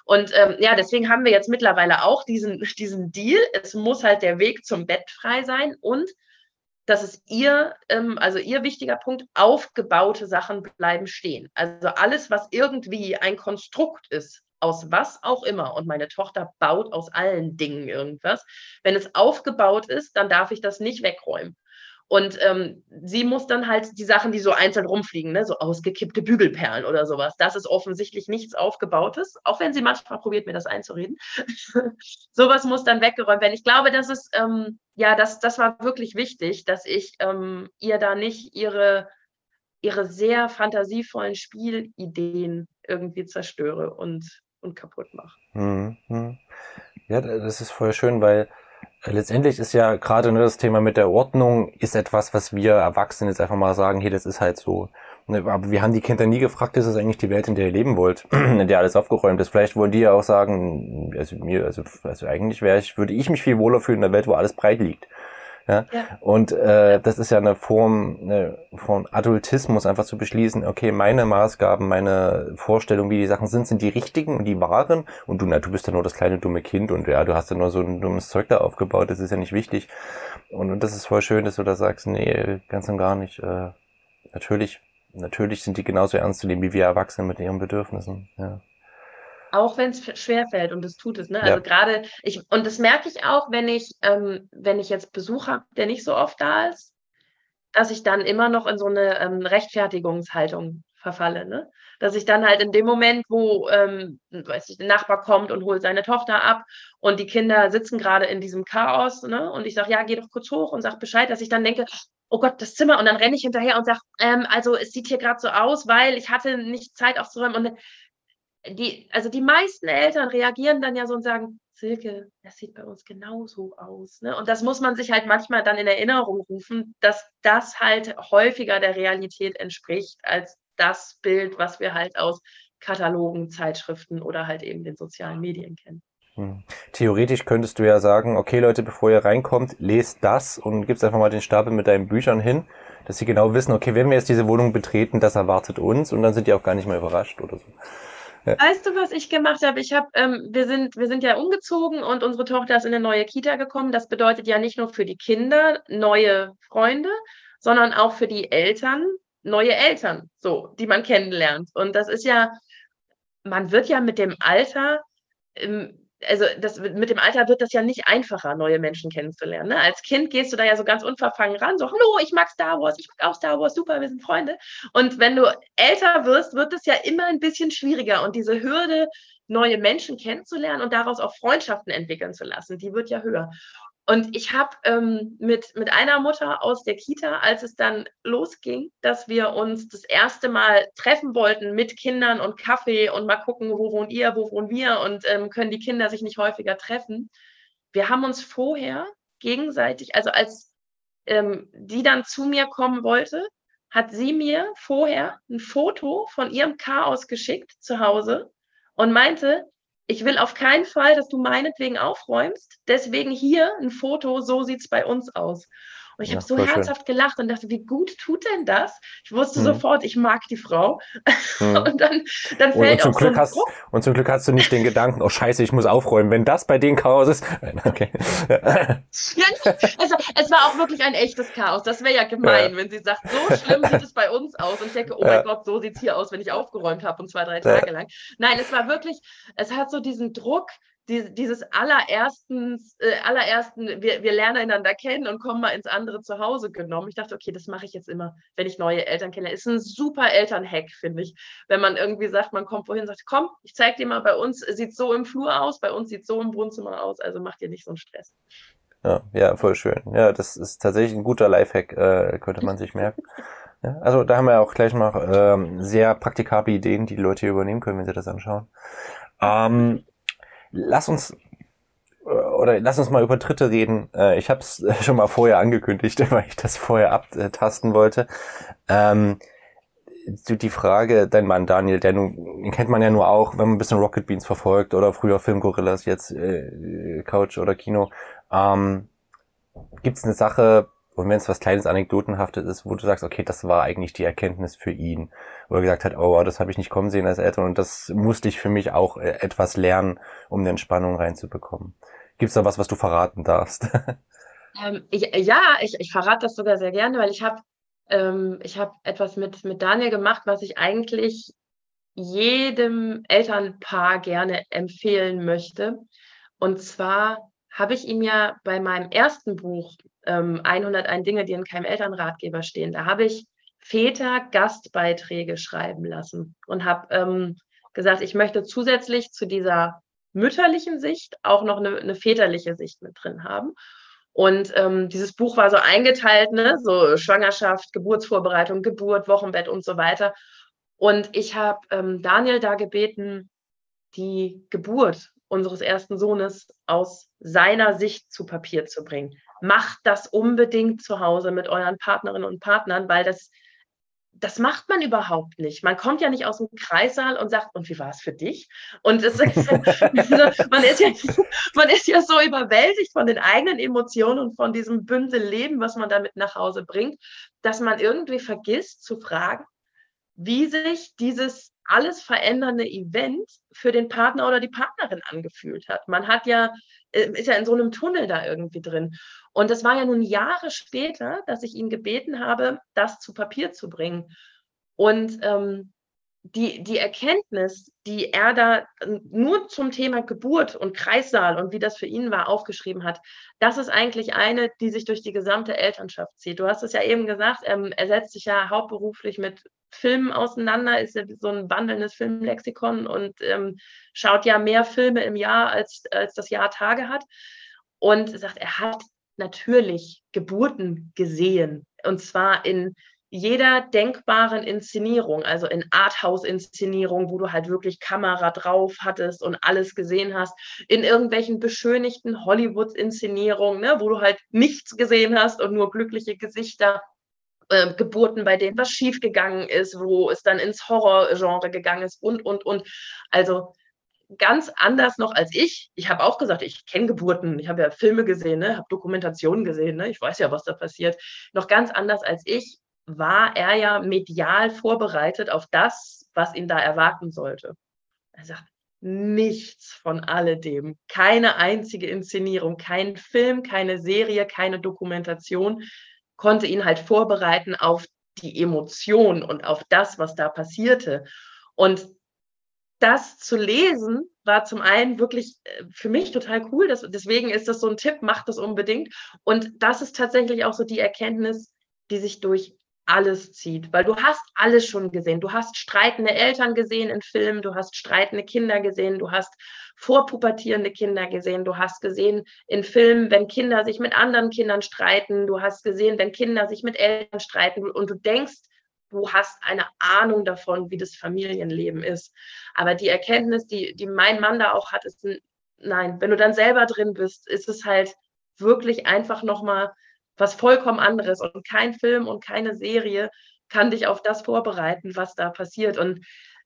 B: Und ähm, ja, deswegen haben wir jetzt mittlerweile auch diesen, diesen Deal. Es muss halt der Weg zum Bett frei sein und dass es ihr, ähm, also ihr wichtiger Punkt, aufgebaute Sachen bleiben stehen. Also alles, was irgendwie ein Konstrukt ist, aus was auch immer, und meine Tochter baut aus allen Dingen irgendwas, wenn es aufgebaut ist, dann darf ich das nicht wegräumen. Und ähm, sie muss dann halt die Sachen, die so einzeln rumfliegen, ne, so ausgekippte Bügelperlen oder sowas, das ist offensichtlich nichts Aufgebautes, auch wenn sie manchmal probiert, mir das einzureden. <laughs> sowas muss dann weggeräumt werden. Ich glaube, das ist, ähm, ja, das, das war wirklich wichtig, dass ich ähm, ihr da nicht ihre, ihre sehr fantasievollen Spielideen irgendwie zerstöre und, und kaputt mache. Mhm.
C: Ja, das ist voll schön, weil Letztendlich ist ja gerade ne, das Thema mit der Ordnung ist etwas, was wir Erwachsene jetzt einfach mal sagen, hey, das ist halt so. Ne, aber wir haben die Kinder nie gefragt, ist das eigentlich die Welt, in der ihr leben wollt, <clears throat> in der alles aufgeräumt ist. Vielleicht wollen die ja auch sagen, also mir, also, also eigentlich wäre ich, würde ich mich viel wohler fühlen in der Welt, wo alles breit liegt. Ja? ja. Und äh, das ist ja eine Form eine von Adultismus, einfach zu beschließen, okay, meine Maßgaben, meine Vorstellungen, wie die Sachen sind, sind die richtigen und die wahren. Und du, na, du bist ja nur das kleine dumme Kind und ja, du hast ja nur so ein dummes Zeug da aufgebaut, das ist ja nicht wichtig. Und, und das ist voll schön, dass du da sagst, nee, ganz und gar nicht. Äh, natürlich, natürlich sind die genauso ernst zu nehmen wie wir Erwachsene mit ihren Bedürfnissen. Ja.
B: Auch wenn es schwerfällt und es tut es, ne? Ja. Also gerade ich, und das merke ich auch, wenn ich, ähm, wenn ich jetzt Besuch habe, der nicht so oft da ist, dass ich dann immer noch in so eine ähm, Rechtfertigungshaltung verfalle, ne? Dass ich dann halt in dem Moment, wo, ähm, weiß ich, der Nachbar kommt und holt seine Tochter ab und die Kinder sitzen gerade in diesem Chaos, ne? Und ich sage, ja, geh doch kurz hoch und sag Bescheid, dass ich dann denke, oh Gott, das Zimmer und dann renne ich hinterher und sage, ähm, also es sieht hier gerade so aus, weil ich hatte nicht Zeit aufzuräumen und die, also die meisten Eltern reagieren dann ja so und sagen, Silke, das sieht bei uns genauso aus. Ne? Und das muss man sich halt manchmal dann in Erinnerung rufen, dass das halt häufiger der Realität entspricht, als das Bild, was wir halt aus Katalogen, Zeitschriften oder halt eben den sozialen Medien kennen.
C: Hm. Theoretisch könntest du ja sagen, okay Leute, bevor ihr reinkommt, lest das und gibst einfach mal den Stapel mit deinen Büchern hin, dass sie genau wissen, okay, wenn wir jetzt diese Wohnung betreten, das erwartet uns und dann sind die auch gar nicht mehr überrascht oder so.
B: Weißt du, was ich gemacht habe? Ich habe, ähm, wir sind, wir sind ja umgezogen und unsere Tochter ist in eine neue Kita gekommen. Das bedeutet ja nicht nur für die Kinder neue Freunde, sondern auch für die Eltern neue Eltern, so, die man kennenlernt. Und das ist ja, man wird ja mit dem Alter ähm, also das, mit dem Alter wird das ja nicht einfacher, neue Menschen kennenzulernen. Ne? Als Kind gehst du da ja so ganz unverfangen ran, so, hallo, ich mag Star Wars, ich mag auch Star Wars, super, wir sind Freunde. Und wenn du älter wirst, wird es ja immer ein bisschen schwieriger. Und diese Hürde, neue Menschen kennenzulernen und daraus auch Freundschaften entwickeln zu lassen, die wird ja höher. Und ich habe ähm, mit, mit einer Mutter aus der Kita, als es dann losging, dass wir uns das erste Mal treffen wollten mit Kindern und Kaffee und mal gucken, wo wohnt ihr, wo wohnen wir und ähm, können die Kinder sich nicht häufiger treffen. Wir haben uns vorher gegenseitig, also als ähm, die dann zu mir kommen wollte, hat sie mir vorher ein Foto von ihrem Chaos geschickt zu Hause und meinte, ich will auf keinen Fall, dass du meinetwegen aufräumst. Deswegen hier ein Foto, so sieht es bei uns aus. Und ich ja, habe so herzhaft schön. gelacht und dachte, wie gut tut denn das? Ich wusste mhm. sofort, ich mag die Frau. Mhm. <laughs>
C: und dann, dann fällt und, zum auch Glück so hast, Druck. Und zum Glück hast du nicht den Gedanken, oh scheiße, ich muss aufräumen. Wenn das bei denen Chaos ist. <laughs> Okay.
B: also, es war auch wirklich ein echtes Chaos. Das wäre ja gemein, ja. wenn sie sagt, so schlimm sieht es bei uns aus. Und ich denke, oh ja. mein Gott, so sieht es hier aus, wenn ich aufgeräumt habe und zwei, drei Tage lang. Nein, es war wirklich, es hat so diesen Druck, die, dieses allerersten, äh, allerersten wir, wir lernen einander kennen und kommen mal ins andere Zuhause genommen. Ich dachte, okay, das mache ich jetzt immer, wenn ich neue Eltern kenne. Ist ein super Elternhack, finde ich. Wenn man irgendwie sagt, man kommt wohin und sagt, komm, ich zeige dir mal, bei uns sieht so im Flur aus, bei uns sieht so im Wohnzimmer aus, also mach dir nicht so einen Stress.
C: Ja, ja, voll schön. Ja, das ist tatsächlich ein guter Lifehack, äh, könnte man sich merken. <laughs> Ja, also da haben wir auch gleich mal ähm, sehr praktikable Ideen, die, die Leute hier übernehmen können, wenn sie das anschauen. Ähm, lass uns äh, oder lass uns mal über Dritte reden. Äh, ich habe es <laughs> schon mal vorher angekündigt, <laughs> weil ich das vorher abtasten wollte. Ähm, die Frage, dein Mann Daniel, der nun, den kennt man ja nur auch, wenn man ein bisschen Rocket Beans verfolgt oder früher Filmgorillas, jetzt äh, Couch oder Kino. Ähm, Gibt es eine Sache, und wenn es was kleines Anekdotenhaftes ist, wo du sagst, okay, das war eigentlich die Erkenntnis für ihn, wo er gesagt hat, oh, das habe ich nicht kommen sehen als Eltern und das musste ich für mich auch äh, etwas lernen, um eine Entspannung reinzubekommen. Gibt es da was, was du verraten darfst? <laughs>
B: Ähm, ich, ja, ich, ich verrate das sogar sehr gerne, weil ich habe ähm, ich habe etwas mit, mit Daniel gemacht, was ich eigentlich jedem Elternpaar gerne empfehlen möchte. Und zwar habe ich ihm ja bei meinem ersten Buch ähm, 101 Dinge, die in keinem Elternratgeber stehen. Da habe ich Väter Gastbeiträge schreiben lassen und habe ähm, gesagt, ich möchte zusätzlich zu dieser mütterlichen Sicht auch noch eine, eine väterliche Sicht mit drin haben. Und ähm, dieses Buch war so eingeteilt, ne? so Schwangerschaft, Geburtsvorbereitung, Geburt, Wochenbett und so weiter. Und ich habe ähm, Daniel da gebeten, die Geburt unseres ersten Sohnes aus seiner Sicht zu Papier zu bringen macht das unbedingt zu Hause mit euren Partnerinnen und Partnern, weil das, das macht man überhaupt nicht. Man kommt ja nicht aus dem Kreissaal und sagt, und wie war es für dich? Und es ist, <laughs> man, ist ja, man ist ja so überwältigt von den eigenen Emotionen und von diesem Bündel Leben, was man damit nach Hause bringt, dass man irgendwie vergisst zu fragen, wie sich dieses alles verändernde Event für den Partner oder die Partnerin angefühlt hat. Man hat ja, ist ja in so einem Tunnel da irgendwie drin. Und das war ja nun Jahre später, dass ich ihn gebeten habe, das zu Papier zu bringen. Und ähm, die, die Erkenntnis, die er da nur zum Thema Geburt und Kreissaal und wie das für ihn war, aufgeschrieben hat, das ist eigentlich eine, die sich durch die gesamte Elternschaft zieht. Du hast es ja eben gesagt, ähm, er setzt sich ja hauptberuflich mit Filmen auseinander, ist ja so ein wandelndes Filmlexikon und ähm, schaut ja mehr Filme im Jahr, als, als das Jahr Tage hat. Und sagt, er hat natürlich Geburten gesehen. Und zwar in jeder denkbaren Inszenierung, also in Arthouse-Inszenierung, wo du halt wirklich Kamera drauf hattest und alles gesehen hast, in irgendwelchen beschönigten Hollywood-Inszenierungen, ne, wo du halt nichts gesehen hast und nur glückliche Gesichter, äh, Geburten, bei denen was schiefgegangen ist, wo es dann ins Horrorgenre gegangen ist und, und, und. Also ganz anders noch als ich. Ich habe auch gesagt, ich kenne Geburten, ich habe ja Filme gesehen, ne, habe Dokumentationen gesehen, ne, ich weiß ja, was da passiert. Noch ganz anders als ich war er ja medial vorbereitet auf das, was ihn da erwarten sollte. Er sagt, nichts von alledem, keine einzige Inszenierung, kein Film, keine Serie, keine Dokumentation konnte ihn halt vorbereiten auf die Emotion und auf das, was da passierte. Und das zu lesen war zum einen wirklich äh, für mich total cool. Das, deswegen ist das so ein Tipp, macht das unbedingt. Und das ist tatsächlich auch so die Erkenntnis, die sich durch alles zieht, weil du hast alles schon gesehen. Du hast streitende Eltern gesehen in Filmen, du hast streitende Kinder gesehen, du hast vorpubertierende Kinder gesehen, du hast gesehen in Filmen, wenn Kinder sich mit anderen Kindern streiten, du hast gesehen, wenn Kinder sich mit Eltern streiten und du denkst, du hast eine Ahnung davon, wie das Familienleben ist. Aber die Erkenntnis, die, die mein Mann da auch hat, ist, nein, wenn du dann selber drin bist, ist es halt wirklich einfach nochmal was vollkommen anderes. Und kein Film und keine Serie kann dich auf das vorbereiten, was da passiert. Und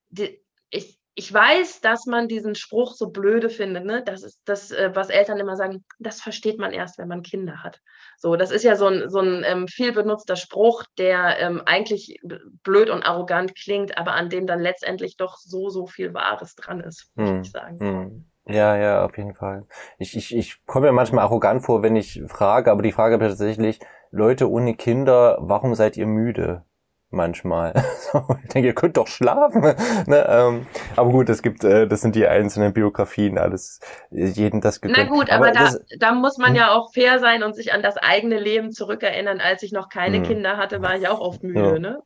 B: die, ich, ich weiß, dass man diesen Spruch so blöde findet, ne? Das ist das, äh, was Eltern immer sagen, das versteht man erst, wenn man Kinder hat. So, das ist ja so ein, so ein ähm, viel benutzter Spruch, der ähm, eigentlich blöd und arrogant klingt, aber an dem dann letztendlich doch so, so viel Wahres dran ist, würde hm. ich sagen. Hm.
C: Ja, ja, auf jeden Fall. Ich, ich, ich komme mir manchmal arrogant vor, wenn ich frage, aber die Frage tatsächlich, Leute ohne Kinder, warum seid ihr müde? manchmal. <laughs> ich denke, ihr könnt doch schlafen. <laughs> ne? ähm, aber gut, es gibt, äh, das sind die einzelnen Biografien, alles, jeden das
B: gegönnt. Na gut, aber, aber da, da muss man hm? ja auch fair sein und sich an das eigene Leben zurückerinnern. Als ich noch keine hm. Kinder hatte, war ich auch oft müde. Ja. Ne?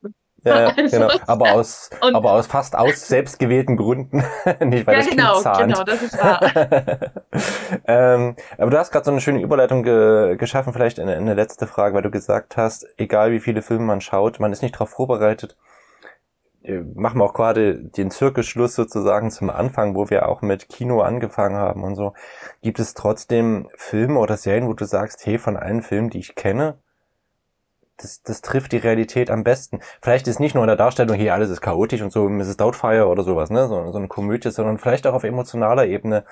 C: Ja, also, <laughs> genau. Aber aus, aber aus fast aus selbstgewählten Gründen. <laughs> Nicht weil ja, das genau, kind zahnt. genau, das ist wahr. <laughs> ähm, aber du hast gerade so eine schöne Überleitung ge geschaffen, vielleicht in, in der letzte Frage, weil du gesagt hast, egal wie viele Filme man schaut, man ist nicht darauf vorbereitet. Äh, machen wir auch gerade den Zirkelschluss sozusagen zum Anfang, wo wir auch mit Kino angefangen haben und so. Gibt es trotzdem Filme oder Serien, wo du sagst, hey, von allen Filmen, die ich kenne, das, das trifft die Realität am besten. Vielleicht ist nicht nur in der Darstellung hier alles ist chaotisch und so Mrs. Doubtfire oder sowas, ne, so, so eine Komödie, sondern vielleicht auch auf emotionaler Ebene,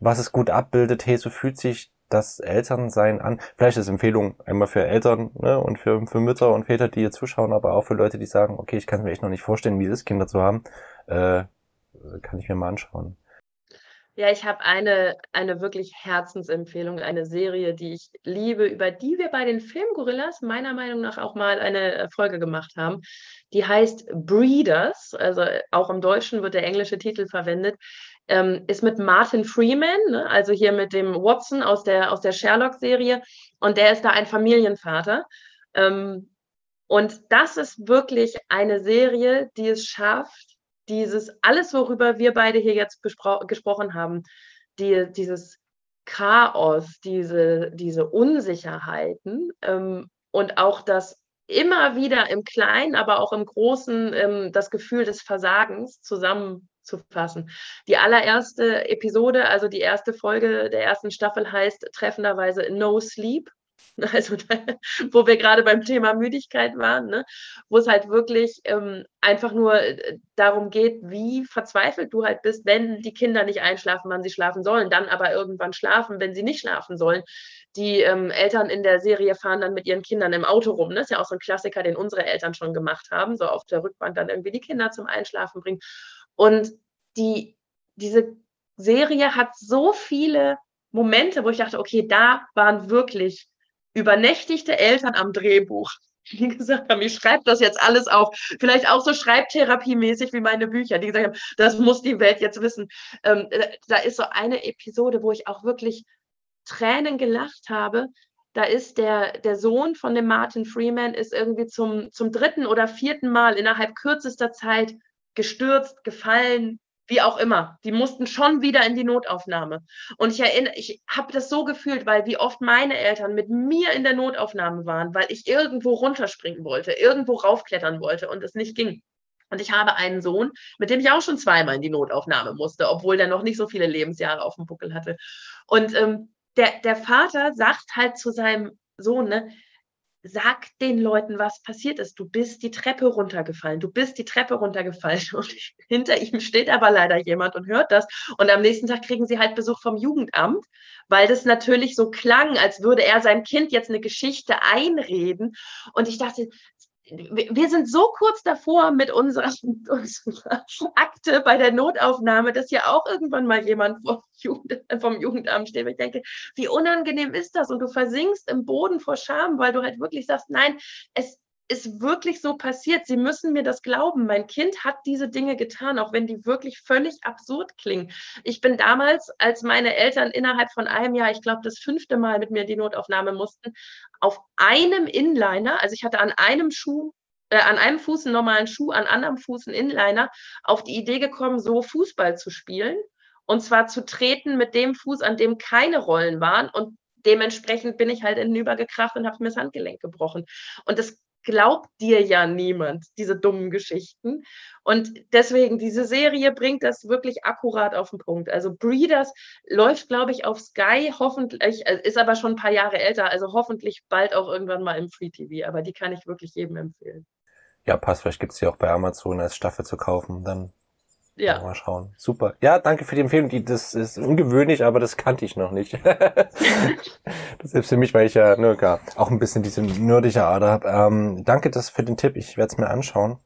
C: was es gut abbildet, hey, so fühlt sich das Elternsein an. Vielleicht ist Empfehlung einmal für Eltern ne, und für, für Mütter und Väter, die hier zuschauen, aber auch für Leute, die sagen, okay, ich kann mir echt noch nicht vorstellen, wie es ist, Kinder zu haben, äh, kann ich mir mal anschauen.
B: Ja, ich habe eine, eine wirklich Herzensempfehlung, eine Serie, die ich liebe, über die wir bei den Filmgorillas meiner Meinung nach auch mal eine äh, Folge gemacht haben. Die heißt Breeders, also äh, auch im Deutschen wird der englische Titel verwendet, ähm, ist mit Martin Freeman, ne, also hier mit dem Watson aus der, aus der Sherlock-Serie und der ist da ein Familienvater. Ähm, und das ist wirklich eine Serie, die es schafft, dieses, alles, worüber wir beide hier jetzt gesprochen haben, die, dieses Chaos, diese, diese Unsicherheiten ähm, und auch das immer wieder im Kleinen, aber auch im Großen ähm, das Gefühl des Versagens zusammenzufassen. Die allererste Episode, also die erste Folge der ersten Staffel heißt treffenderweise No Sleep. <laughs> also wo wir gerade beim Thema Müdigkeit waren, ne? wo es halt wirklich ähm, einfach nur äh, darum geht, wie verzweifelt du halt bist, wenn die Kinder nicht einschlafen, wann sie schlafen sollen, dann aber irgendwann schlafen, wenn sie nicht schlafen sollen. Die ähm, Eltern in der Serie fahren dann mit ihren Kindern im Auto rum. Ne? Das ist ja auch so ein Klassiker, den unsere Eltern schon gemacht haben, so auf der Rückbank dann irgendwie die Kinder zum Einschlafen bringen. Und die, diese Serie hat so viele Momente, wo ich dachte, okay, da waren wirklich übernächtigte Eltern am Drehbuch, <laughs> die gesagt haben, ich schreibe das jetzt alles auf. Vielleicht auch so schreibtherapiemäßig wie meine Bücher, die gesagt haben, das muss die Welt jetzt wissen. Ähm, äh, da ist so eine Episode, wo ich auch wirklich Tränen gelacht habe. Da ist der, der Sohn von dem Martin Freeman ist irgendwie zum, zum dritten oder vierten Mal innerhalb kürzester Zeit gestürzt, gefallen, wie auch immer. Die mussten schon wieder in die Notaufnahme. Und ich erinnere, ich habe das so gefühlt, weil wie oft meine Eltern mit mir in der Notaufnahme waren, weil ich irgendwo runterspringen wollte, irgendwo raufklettern wollte und es nicht ging. Und ich habe einen Sohn, mit dem ich auch schon zweimal in die Notaufnahme musste, obwohl der noch nicht so viele Lebensjahre auf dem Buckel hatte. Und ähm, der, der Vater sagt halt zu seinem Sohn, ne, sag den Leuten, was passiert ist. Du bist die Treppe runtergefallen. Du bist die Treppe runtergefallen. <laughs> Und hinter ihm steht aber leider jemand und hört das. Und am nächsten Tag kriegen sie halt Besuch vom Jugendamt, weil das natürlich so klang, als würde er seinem Kind jetzt eine Geschichte einreden. Und ich dachte, wir sind so kurz davor mit unserer, <laughs> unserer, Akte bei der Notaufnahme, dass ja auch irgendwann mal jemand vom, Jugend, vom Jugendamt steht. Ich denke, wie unangenehm ist das? Und du versinkst im Boden vor Scham, weil du halt wirklich sagst, nein, es ist wirklich so passiert. Sie müssen mir das glauben. Mein Kind hat diese Dinge getan, auch wenn die wirklich völlig absurd klingen. Ich bin damals, als meine Eltern innerhalb von einem Jahr, ich glaube, das fünfte Mal mit mir in die Notaufnahme mussten, auf einem Inliner, also ich hatte an einem Schuh äh, an einem Fuß einen normalen Schuh, an anderem Fuß einen Inliner, auf die Idee gekommen, so Fußball zu spielen. Und zwar zu treten mit dem Fuß, an dem keine Rollen waren. Und dementsprechend bin ich halt hinübergekracht und habe mir das Handgelenk gebrochen. Und das glaubt dir ja niemand, diese dummen Geschichten. Und deswegen, diese Serie bringt das wirklich akkurat auf den Punkt. Also Breeders läuft, glaube ich, auf Sky, hoffentlich, äh, ist aber schon ein paar Jahre älter, also hoffentlich bald auch irgendwann mal im Free TV. Aber die kann ich wirklich jedem empfehlen.
C: Ja, passt. Vielleicht gibt es sie auch bei Amazon als Staffel zu kaufen. Dann Ja. Mal schauen. Super. Ja, danke für die Empfehlung. Die, das ist ungewöhnlich, aber das kannte ich noch nicht. <laughs> das selbst für mich, weil ich ja ne, gar, auch ein bisschen diese nerdische Ader habe. Ähm, danke das für den Tipp. Ich werde es mir anschauen.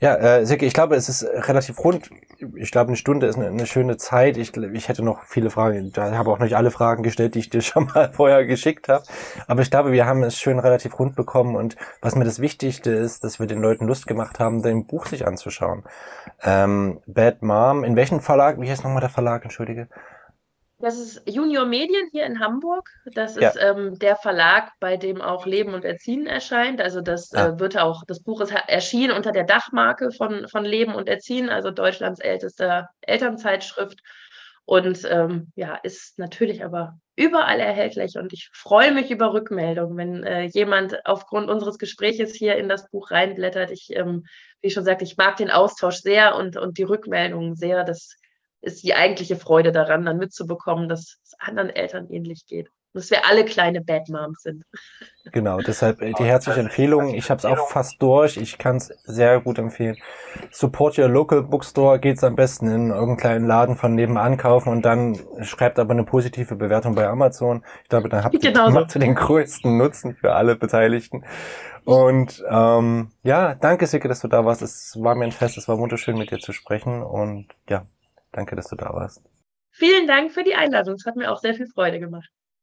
C: Ja, äh, Silke, ich glaube, es ist relativ rund. Ich glaube, eine Stunde ist eine, eine schöne Zeit. Ich, ich hätte noch viele Fragen. Ich habe auch nicht alle Fragen gestellt, die ich dir <laughs> schon mal vorher geschickt habe. Aber ich glaube, wir haben es schön relativ rund bekommen. Und was mir das Wichtigste ist, dass wir den Leuten Lust gemacht haben, dein Buch sich anzuschauen. Ähm, Bad Mom. In welchem Verlag? Wie heißt nochmal der Verlag? Entschuldige.
B: Das ist Junior Medien hier in Hamburg. Das ist ja. ähm, der Verlag, bei dem auch Leben und Erziehen erscheint. Also das ja. äh, wird auch, das Buch ist erschienen unter der Dachmarke von, von Leben und Erziehen, also Deutschlands ältester Elternzeitschrift. Und ähm, ja, ist natürlich aber überall erhältlich. Und ich freue mich über Rückmeldungen, wenn äh, jemand aufgrund unseres Gespräches hier in das Buch reinblättert. Ich, ähm, wie ich schon sagte, ich mag den Austausch sehr und, und die Rückmeldungen sehr. Das ist die eigentliche Freude daran, dann mitzubekommen, dass es anderen Eltern ähnlich geht. Dass wir alle kleine Bad Moms sind. <laughs>
C: Genau, deshalb äh, die herzliche Empfehlung. Ich habe es auch fast durch. Ich kann es sehr gut empfehlen. Support your local bookstore geht's am besten in irgendeinen kleinen Laden von nebenan kaufen und dann schreibt aber eine positive Bewertung bei Amazon. Ich glaube, dann habt ihr genau <laughs> so. den größten Nutzen für alle Beteiligten. Und ähm, ja, danke Sicke, dass du da warst. Es war mir ein Fest, es war wunderschön mit dir zu sprechen und ja, Danke, dass du da warst.
B: Vielen Dank für die Einladung. Es hat mir auch sehr viel Freude gemacht.